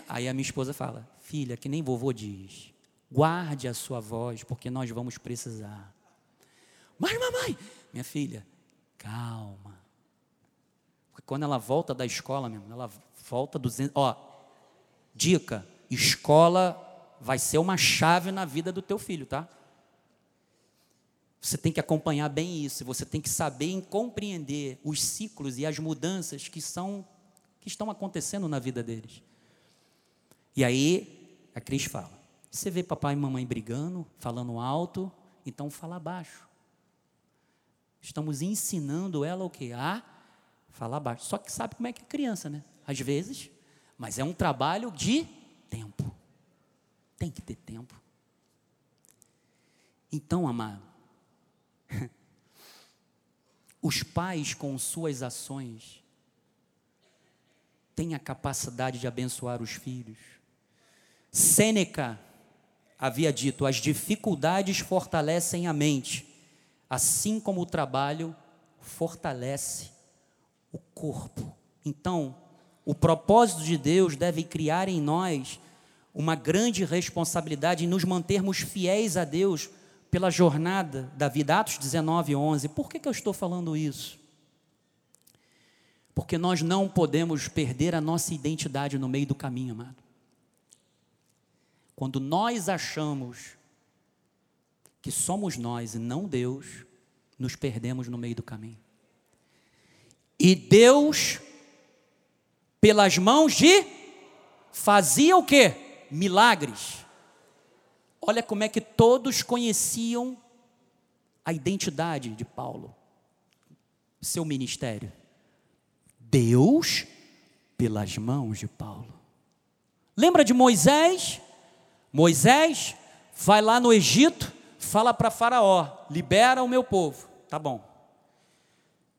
Aí a minha esposa fala: Filha, que nem vovô diz. Guarde a sua voz, porque nós vamos precisar. Mas, mamãe, minha filha, calma. Porque quando ela volta da escola, mesmo, ela volta 200. Ó, dica: escola vai ser uma chave na vida do teu filho, tá? Você tem que acompanhar bem isso, você tem que saber e compreender os ciclos e as mudanças que são que estão acontecendo na vida deles. E aí a Cris fala: você vê papai e mamãe brigando, falando alto, então fala baixo. Estamos ensinando ela o que? A falar baixo. Só que sabe como é que é criança, né? Às vezes, mas é um trabalho de tempo. Tem que ter tempo. Então, amado, os pais, com suas ações, têm a capacidade de abençoar os filhos. Sêneca havia dito: as dificuldades fortalecem a mente, assim como o trabalho fortalece o corpo. Então, o propósito de Deus deve criar em nós uma grande responsabilidade em nos mantermos fiéis a Deus pela jornada da vida, Atos 19, 11. Por que, que eu estou falando isso? Porque nós não podemos perder a nossa identidade no meio do caminho, amado. Quando nós achamos que somos nós e não Deus, nos perdemos no meio do caminho. E Deus, pelas mãos de, fazia o que? Milagres. Olha como é que todos conheciam a identidade de Paulo, seu ministério. Deus, pelas mãos de Paulo. Lembra de Moisés? Moisés vai lá no Egito, fala para Faraó: libera o meu povo. Tá bom.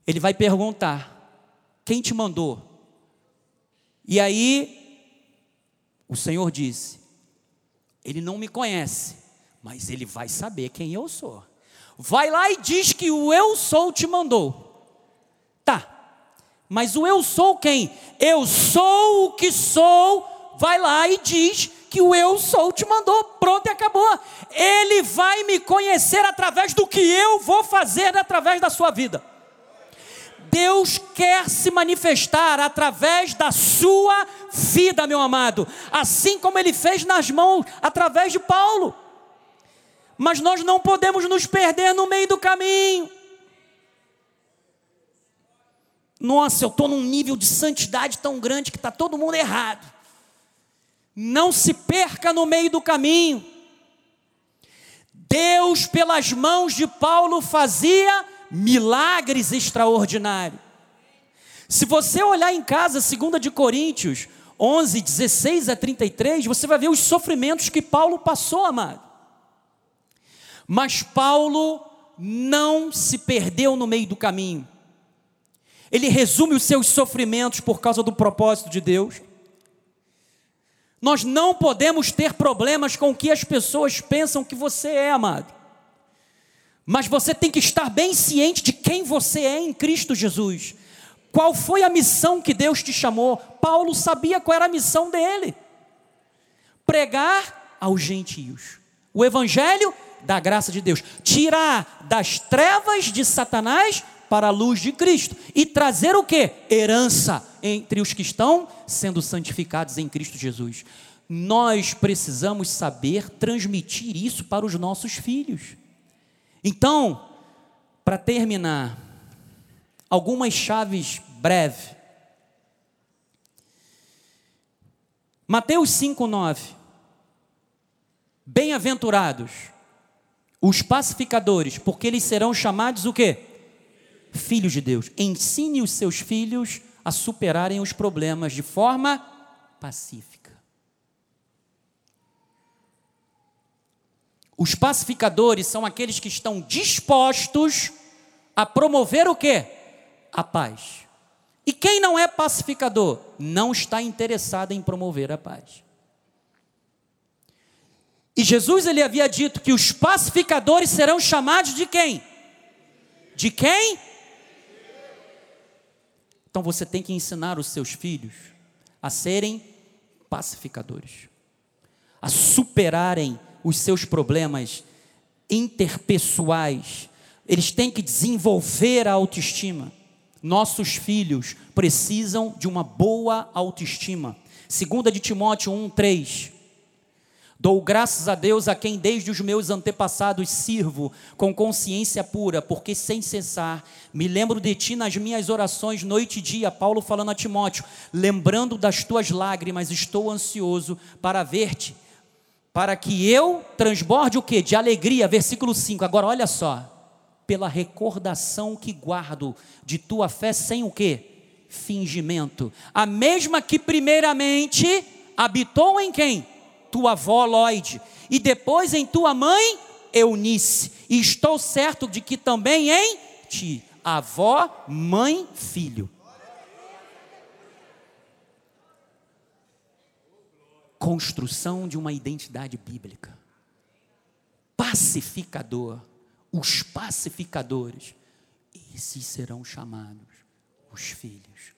Ele vai perguntar: quem te mandou? E aí, o Senhor disse: ele não me conhece, mas ele vai saber quem eu sou. Vai lá e diz que o eu sou te mandou. Tá, mas o eu sou quem? Eu sou o que sou. Vai lá e diz que o eu sou te mandou, pronto e acabou. Ele vai me conhecer através do que eu vou fazer através da sua vida. Deus quer se manifestar através da sua vida, meu amado, assim como ele fez nas mãos através de Paulo. Mas nós não podemos nos perder no meio do caminho. Nossa, eu estou num nível de santidade tão grande que está todo mundo errado. Não se perca no meio do caminho. Deus, pelas mãos de Paulo, fazia milagres extraordinários. Se você olhar em casa, 2 de Coríntios 11, 16 a 33, você vai ver os sofrimentos que Paulo passou, amado. Mas Paulo não se perdeu no meio do caminho. Ele resume os seus sofrimentos por causa do propósito de Deus. Nós não podemos ter problemas com o que as pessoas pensam que você é, amado. Mas você tem que estar bem ciente de quem você é em Cristo Jesus. Qual foi a missão que Deus te chamou? Paulo sabia qual era a missão dele: pregar aos gentios o evangelho da graça de Deus, tirar das trevas de Satanás para a luz de Cristo e trazer o que? Herança entre os que estão sendo santificados em Cristo Jesus. Nós precisamos saber transmitir isso para os nossos filhos. Então, para terminar, algumas chaves breves. Mateus 5:9. Bem-aventurados os pacificadores, porque eles serão chamados o quê? filhos de Deus. Ensine os seus filhos a superarem os problemas de forma pacífica. Os pacificadores são aqueles que estão dispostos a promover o quê? A paz. E quem não é pacificador não está interessado em promover a paz. E Jesus ele havia dito que os pacificadores serão chamados de quem? De quem? Então você tem que ensinar os seus filhos a serem pacificadores, a superarem os seus problemas interpessoais. Eles têm que desenvolver a autoestima. Nossos filhos precisam de uma boa autoestima. Segunda de Timóteo 1, 3. Dou graças a Deus a quem desde os meus antepassados sirvo com consciência pura, porque sem cessar me lembro de ti nas minhas orações noite e dia. Paulo falando a Timóteo, lembrando das tuas lágrimas, estou ansioso para ver-te, para que eu transborde o que? De alegria. Versículo 5. Agora olha só. Pela recordação que guardo de tua fé sem o que? Fingimento. A mesma que primeiramente habitou em quem? Tua avó Lloyd, e depois em tua mãe Eunice, e estou certo de que também em ti, avó, mãe, filho. Construção de uma identidade bíblica. Pacificador. Os pacificadores, esses serão chamados os filhos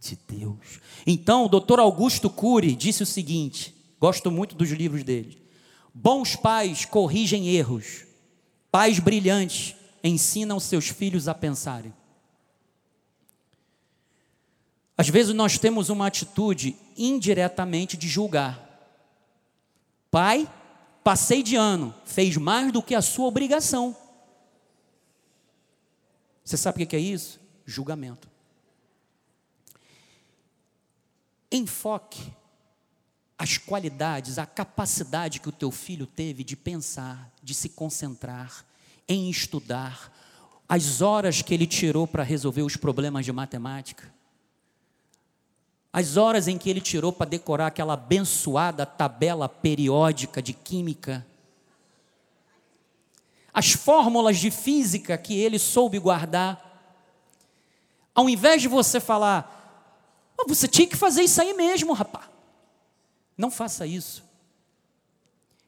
de Deus. Então, o doutor Augusto Cury disse o seguinte: Gosto muito dos livros dele. Bons pais corrigem erros, Pais brilhantes ensinam seus filhos a pensarem. Às vezes nós temos uma atitude indiretamente de julgar. Pai, passei de ano, fez mais do que a sua obrigação. Você sabe o que é isso? Julgamento. Enfoque as qualidades, a capacidade que o teu filho teve de pensar, de se concentrar, em estudar, as horas que ele tirou para resolver os problemas de matemática, as horas em que ele tirou para decorar aquela abençoada tabela periódica de química, as fórmulas de física que ele soube guardar. Ao invés de você falar, oh, você tinha que fazer isso aí mesmo, rapaz. Não faça isso.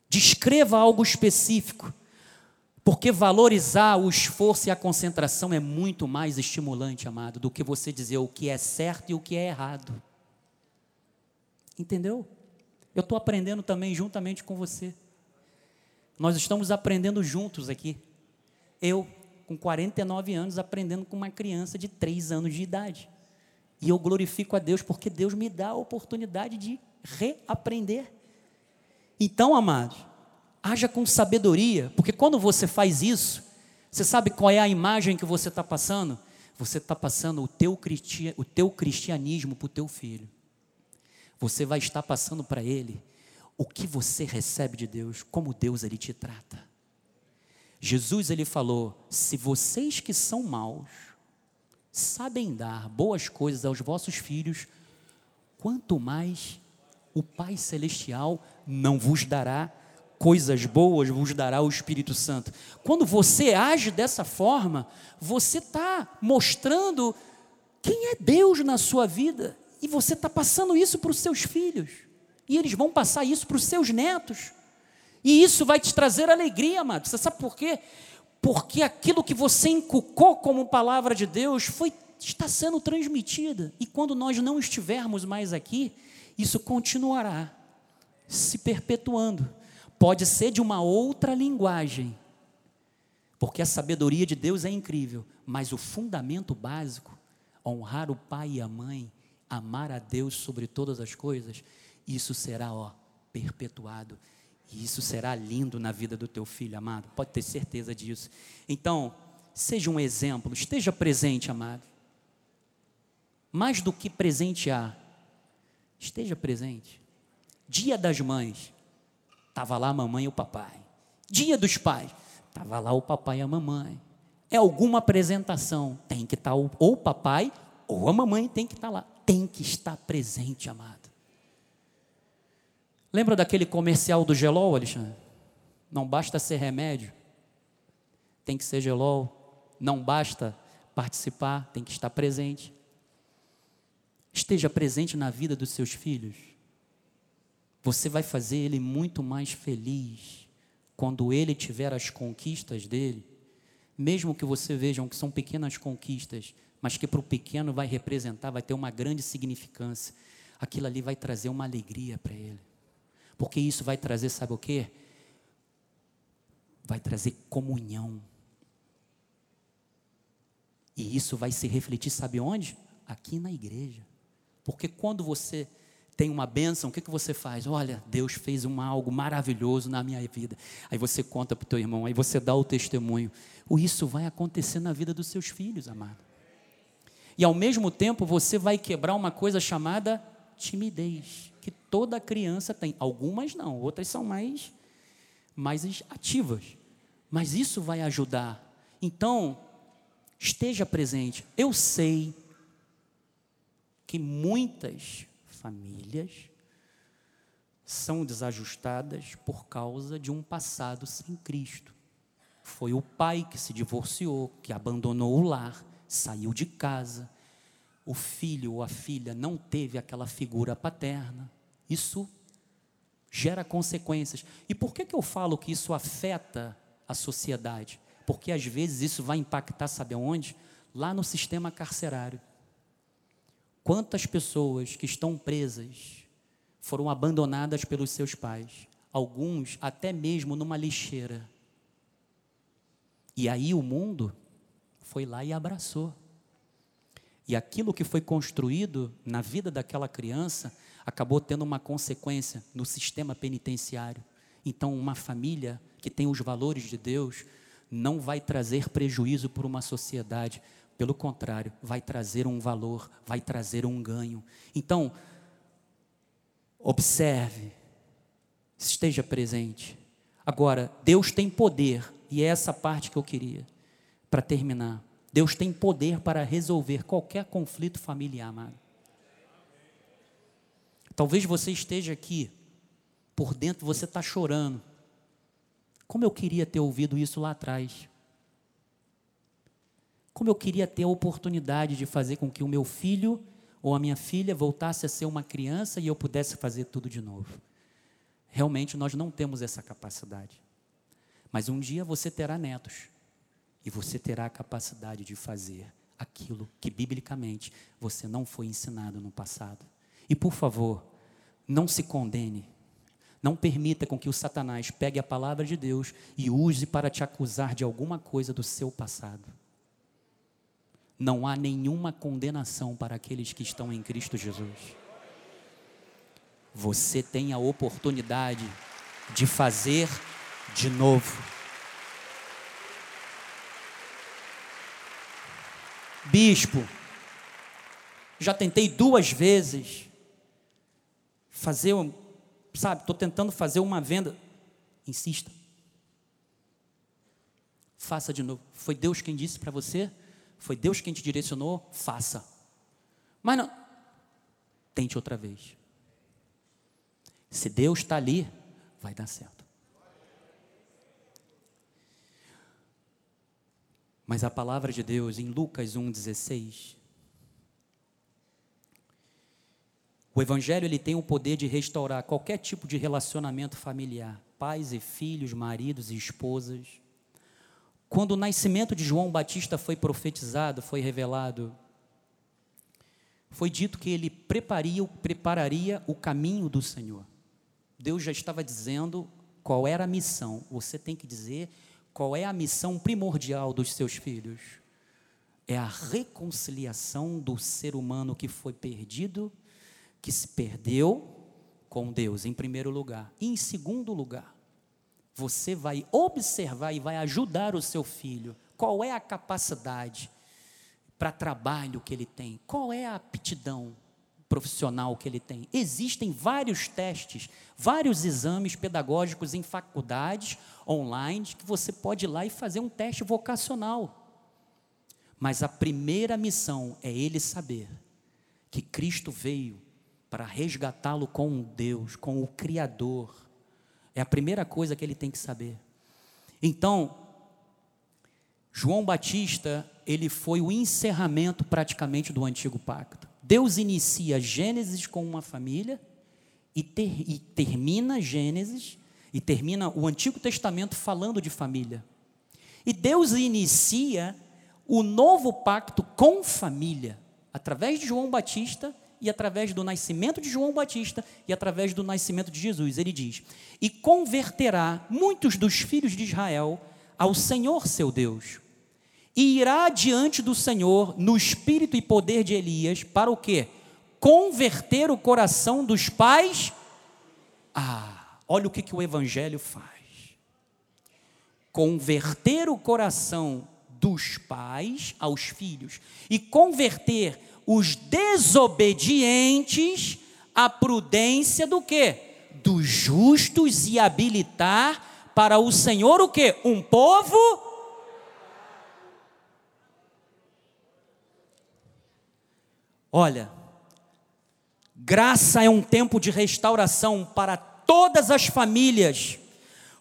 Descreva algo específico, porque valorizar o esforço e a concentração é muito mais estimulante, amado, do que você dizer o que é certo e o que é errado. Entendeu? Eu estou aprendendo também juntamente com você. Nós estamos aprendendo juntos aqui. Eu, com 49 anos, aprendendo com uma criança de 3 anos de idade. E eu glorifico a Deus porque Deus me dá a oportunidade de reaprender. Então, amados, haja com sabedoria, porque quando você faz isso, você sabe qual é a imagem que você está passando? Você está passando o teu, o teu cristianismo para o teu filho. Você vai estar passando para ele o que você recebe de Deus, como Deus ele te trata. Jesus ele falou: se vocês que são maus sabem dar boas coisas aos vossos filhos, quanto mais o Pai Celestial não vos dará coisas boas, vos dará o Espírito Santo. Quando você age dessa forma, você está mostrando quem é Deus na sua vida. E você está passando isso para os seus filhos. E eles vão passar isso para os seus netos. E isso vai te trazer alegria, amado. Você sabe por quê? Porque aquilo que você inculcou como palavra de Deus foi, está sendo transmitida. E quando nós não estivermos mais aqui, isso continuará se perpetuando. Pode ser de uma outra linguagem, porque a sabedoria de Deus é incrível, mas o fundamento básico, honrar o pai e a mãe, amar a Deus sobre todas as coisas, isso será, ó, perpetuado. E isso será lindo na vida do teu filho, amado. Pode ter certeza disso. Então, seja um exemplo, esteja presente, amado. Mais do que presentear, esteja presente. Dia das mães, estava lá a mamãe e o papai. Dia dos pais, estava lá o papai e a mamãe. É alguma apresentação, tem que estar tá ou o papai ou a mamãe tem que estar tá lá. Tem que estar presente, amado. Lembra daquele comercial do Gelol, Alexandre? Não basta ser remédio, tem que ser Gelol. Não basta participar, tem que estar presente. Esteja presente na vida dos seus filhos. Você vai fazer ele muito mais feliz quando ele tiver as conquistas dele, mesmo que você vejam que são pequenas conquistas, mas que para o pequeno vai representar, vai ter uma grande significância. Aquilo ali vai trazer uma alegria para ele. Porque isso vai trazer, sabe o quê? Vai trazer comunhão. E isso vai se refletir, sabe onde? Aqui na igreja. Porque quando você tem uma bênção, o que, que você faz? Olha, Deus fez um algo maravilhoso na minha vida. Aí você conta para o teu irmão, aí você dá o testemunho. Isso vai acontecer na vida dos seus filhos, amado. E ao mesmo tempo você vai quebrar uma coisa chamada timidez, que toda criança tem. Algumas não, outras são mais, mais ativas. Mas isso vai ajudar. Então, esteja presente. Eu sei que muitas famílias são desajustadas por causa de um passado sem Cristo. Foi o pai que se divorciou, que abandonou o lar, saiu de casa. O filho ou a filha não teve aquela figura paterna. Isso gera consequências. E por que, que eu falo que isso afeta a sociedade? Porque às vezes isso vai impactar, sabe aonde? Lá no sistema carcerário. Quantas pessoas que estão presas foram abandonadas pelos seus pais, alguns até mesmo numa lixeira. E aí o mundo foi lá e abraçou. E aquilo que foi construído na vida daquela criança acabou tendo uma consequência no sistema penitenciário. Então, uma família que tem os valores de Deus não vai trazer prejuízo para uma sociedade, pelo contrário, vai trazer um valor, vai trazer um ganho. Então, observe, esteja presente. Agora, Deus tem poder, e é essa parte que eu queria, para terminar. Deus tem poder para resolver qualquer conflito familiar, amado. Talvez você esteja aqui, por dentro você está chorando. Como eu queria ter ouvido isso lá atrás. Como eu queria ter a oportunidade de fazer com que o meu filho ou a minha filha voltasse a ser uma criança e eu pudesse fazer tudo de novo. Realmente nós não temos essa capacidade. Mas um dia você terá netos e você terá a capacidade de fazer aquilo que biblicamente você não foi ensinado no passado. E por favor, não se condene. Não permita com que o Satanás pegue a palavra de Deus e use para te acusar de alguma coisa do seu passado. Não há nenhuma condenação para aqueles que estão em Cristo Jesus. Você tem a oportunidade de fazer de novo. Bispo, já tentei duas vezes fazer, sabe, estou tentando fazer uma venda. Insista. Faça de novo. Foi Deus quem disse para você? Foi Deus quem te direcionou? Faça. Mas não. Tente outra vez. Se Deus está ali, vai dar certo. Mas a palavra de Deus em Lucas 1,16. O Evangelho ele tem o poder de restaurar qualquer tipo de relacionamento familiar, pais e filhos, maridos e esposas. Quando o nascimento de João Batista foi profetizado, foi revelado, foi dito que ele prepararia, prepararia o caminho do Senhor. Deus já estava dizendo qual era a missão. Você tem que dizer qual é a missão primordial dos seus filhos? É a reconciliação do ser humano que foi perdido, que se perdeu com Deus, em primeiro lugar. E em segundo lugar, você vai observar e vai ajudar o seu filho. Qual é a capacidade para trabalho que ele tem? Qual é a aptidão? profissional que ele tem. Existem vários testes, vários exames pedagógicos em faculdades online que você pode ir lá e fazer um teste vocacional. Mas a primeira missão é ele saber que Cristo veio para resgatá-lo com Deus, com o Criador. É a primeira coisa que ele tem que saber. Então, João Batista, ele foi o encerramento praticamente do antigo pacto. Deus inicia Gênesis com uma família e, ter, e termina Gênesis e termina o Antigo Testamento falando de família. E Deus inicia o novo pacto com família, através de João Batista e através do nascimento de João Batista e através do nascimento de Jesus. Ele diz: E converterá muitos dos filhos de Israel ao Senhor seu Deus e irá diante do Senhor no espírito e poder de Elias para o quê? Converter o coração dos pais. Ah, olha o que, que o Evangelho faz. Converter o coração dos pais aos filhos e converter os desobedientes à prudência do quê? Dos justos e habilitar para o Senhor o quê? Um povo Olha, graça é um tempo de restauração para todas as famílias,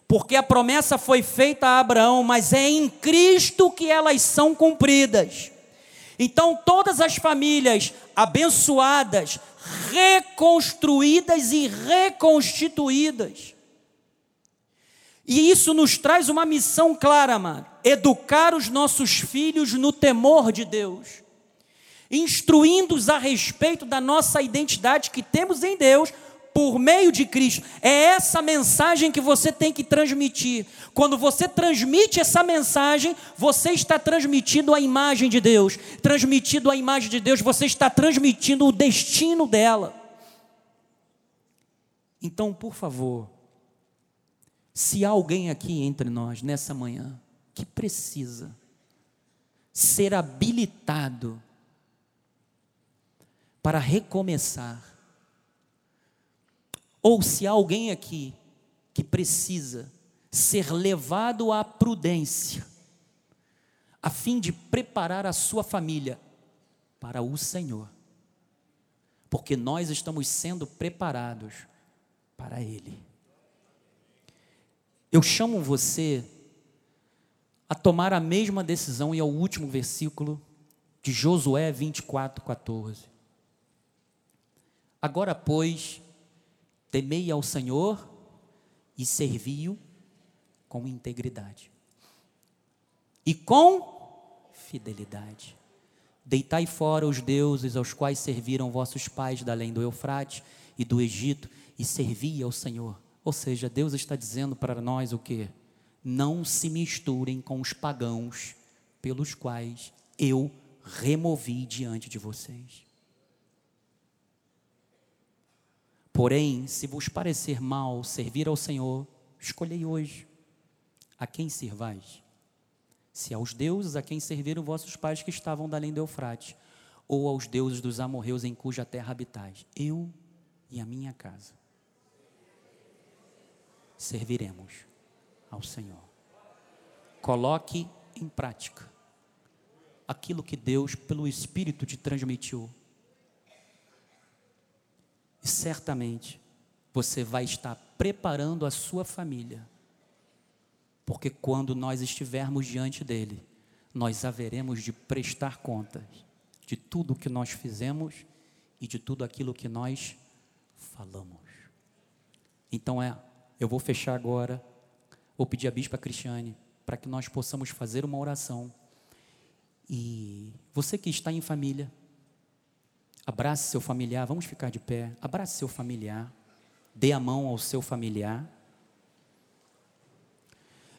porque a promessa foi feita a Abraão, mas é em Cristo que elas são cumpridas. Então, todas as famílias abençoadas, reconstruídas e reconstituídas. E isso nos traz uma missão clara, mano: educar os nossos filhos no temor de Deus instruindo-os a respeito da nossa identidade que temos em Deus, por meio de Cristo. É essa mensagem que você tem que transmitir. Quando você transmite essa mensagem, você está transmitindo a imagem de Deus. Transmitindo a imagem de Deus, você está transmitindo o destino dela. Então, por favor, se há alguém aqui entre nós nessa manhã que precisa ser habilitado para recomeçar, ou se há alguém aqui que precisa ser levado à prudência, a fim de preparar a sua família para o Senhor, porque nós estamos sendo preparados para Ele. Eu chamo você a tomar a mesma decisão, e é o último versículo de Josué 24, 14. Agora, pois, Temei ao Senhor e servi-o com integridade e com fidelidade. Deitai fora os deuses aos quais serviram vossos pais da além do Eufrate e do Egito e servi ao Senhor. Ou seja, Deus está dizendo para nós o que? Não se misturem com os pagãos pelos quais eu removi diante de vocês. Porém, se vos parecer mal servir ao Senhor, escolhei hoje a quem servais. Se aos deuses a quem serviram vossos pais que estavam da além do Eufrate, ou aos deuses dos amorreus em cuja terra habitais, eu e a minha casa serviremos ao Senhor. Coloque em prática aquilo que Deus, pelo Espírito, te transmitiu e certamente você vai estar preparando a sua família. Porque quando nós estivermos diante dele, nós haveremos de prestar contas de tudo o que nós fizemos e de tudo aquilo que nós falamos. Então é, eu vou fechar agora, vou pedir a bispa Cristiane para que nós possamos fazer uma oração. E você que está em família, Abrace seu familiar, vamos ficar de pé. Abrace seu familiar. Dê a mão ao seu familiar.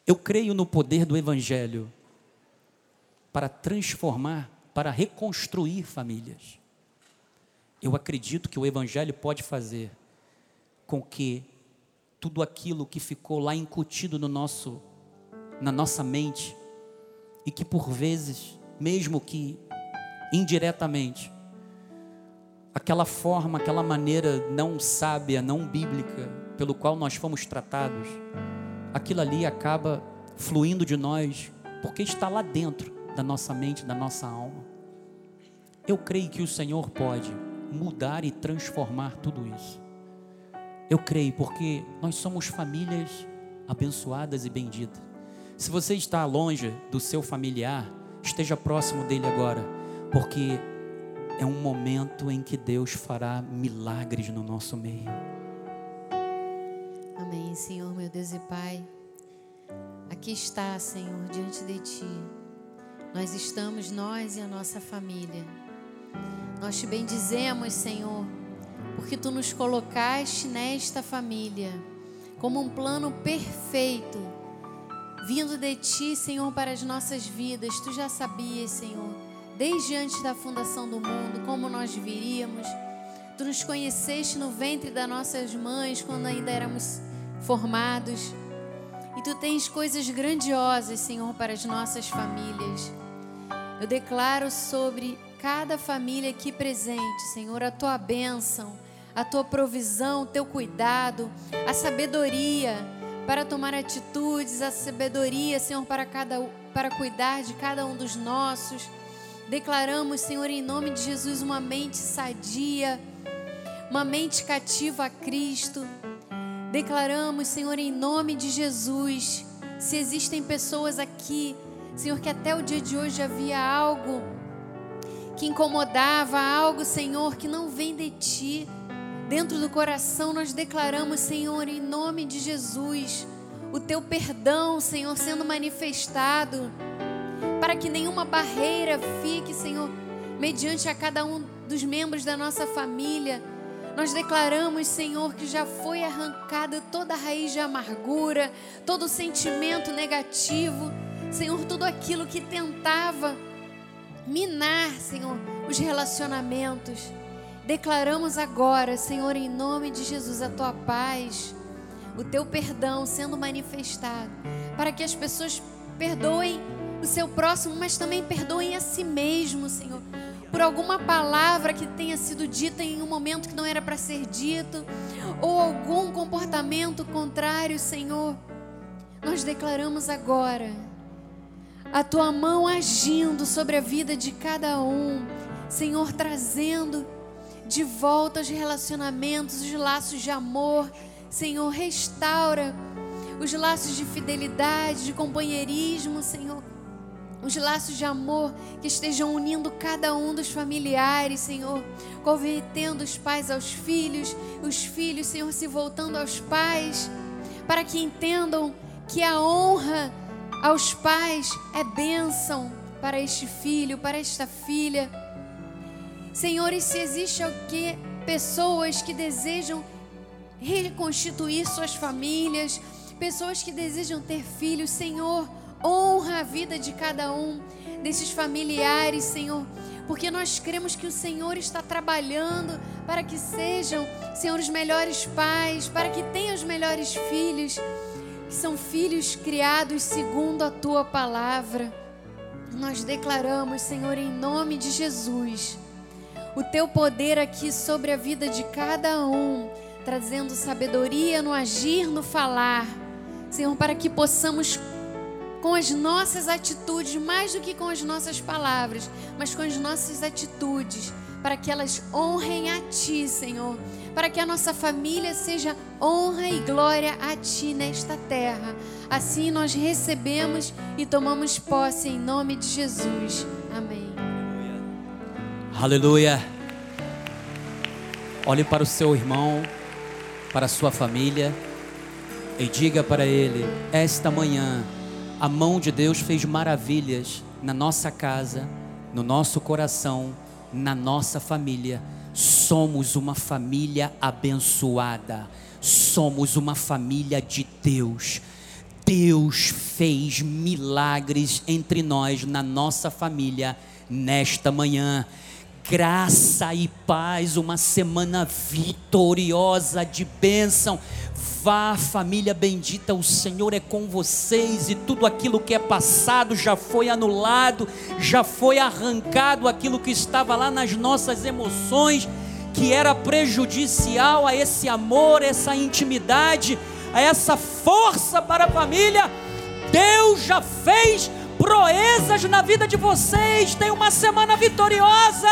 Eu creio no poder do Evangelho para transformar, para reconstruir famílias. Eu acredito que o Evangelho pode fazer com que tudo aquilo que ficou lá incutido no nosso, na nossa mente, e que por vezes, mesmo que indiretamente, aquela forma, aquela maneira não sábia, não bíblica, pelo qual nós fomos tratados, aquilo ali acaba fluindo de nós, porque está lá dentro da nossa mente, da nossa alma. Eu creio que o Senhor pode mudar e transformar tudo isso. Eu creio porque nós somos famílias abençoadas e benditas. Se você está longe do seu familiar, esteja próximo dele agora, porque é um momento em que Deus fará milagres no nosso meio. Amém, Senhor, meu Deus e Pai. Aqui está, Senhor, diante de Ti. Nós estamos, nós e a nossa família. Nós te bendizemos, Senhor, porque Tu nos colocaste nesta família como um plano perfeito, vindo de Ti, Senhor, para as nossas vidas. Tu já sabias, Senhor desde antes da fundação do mundo, como nós viríamos. Tu nos conheceste no ventre das nossas mães, quando ainda éramos formados. E tu tens coisas grandiosas, Senhor, para as nossas famílias. Eu declaro sobre cada família aqui presente, Senhor, a tua bênção, a tua provisão, o teu cuidado, a sabedoria para tomar atitudes, a sabedoria, Senhor, para cada para cuidar de cada um dos nossos Declaramos, Senhor, em nome de Jesus, uma mente sadia, uma mente cativa a Cristo. Declaramos, Senhor, em nome de Jesus, se existem pessoas aqui, Senhor, que até o dia de hoje havia algo que incomodava, algo, Senhor, que não vem de ti. Dentro do coração nós declaramos, Senhor, em nome de Jesus, o teu perdão, Senhor, sendo manifestado para que nenhuma barreira fique, Senhor, mediante a cada um dos membros da nossa família. Nós declaramos, Senhor, que já foi arrancada toda a raiz de amargura, todo sentimento negativo, Senhor, tudo aquilo que tentava minar, Senhor, os relacionamentos. Declaramos agora, Senhor, em nome de Jesus, a tua paz, o teu perdão sendo manifestado, para que as pessoas perdoem o seu próximo, mas também perdoem a si mesmo, Senhor por alguma palavra que tenha sido dita em um momento que não era para ser dito, ou algum comportamento contrário, Senhor. Nós declaramos agora a tua mão agindo sobre a vida de cada um, Senhor, trazendo de volta os relacionamentos, os laços de amor. Senhor, restaura os laços de fidelidade, de companheirismo, Senhor os laços de amor que estejam unindo cada um dos familiares, Senhor, convertendo os pais aos filhos, os filhos, Senhor, se voltando aos pais, para que entendam que a honra aos pais é bênção para este filho, para esta filha. Senhor, e se existe alguém, pessoas que desejam reconstituir suas famílias, pessoas que desejam ter filhos, Senhor, honra a vida de cada um desses familiares, Senhor, porque nós cremos que o Senhor está trabalhando para que sejam, Senhor, os melhores pais, para que tenham os melhores filhos, que são filhos criados segundo a tua palavra. Nós declaramos, Senhor, em nome de Jesus, o teu poder aqui sobre a vida de cada um, trazendo sabedoria no agir, no falar. Senhor, para que possamos com as nossas atitudes, mais do que com as nossas palavras, mas com as nossas atitudes, para que elas honrem a Ti, Senhor, para que a nossa família seja honra e glória a Ti nesta terra. Assim nós recebemos e tomamos posse em nome de Jesus. Amém. Aleluia. Olhe para o seu irmão, para a sua família e diga para ele: esta manhã a mão de Deus fez maravilhas na nossa casa, no nosso coração, na nossa família. Somos uma família abençoada. Somos uma família de Deus. Deus fez milagres entre nós, na nossa família, nesta manhã. Graça e paz, uma semana vitoriosa de bênção. Vá, família bendita, o Senhor é com vocês e tudo aquilo que é passado já foi anulado, já foi arrancado aquilo que estava lá nas nossas emoções, que era prejudicial a esse amor, essa intimidade, a essa força para a família. Deus já fez proezas na vida de vocês. Tem uma semana vitoriosa.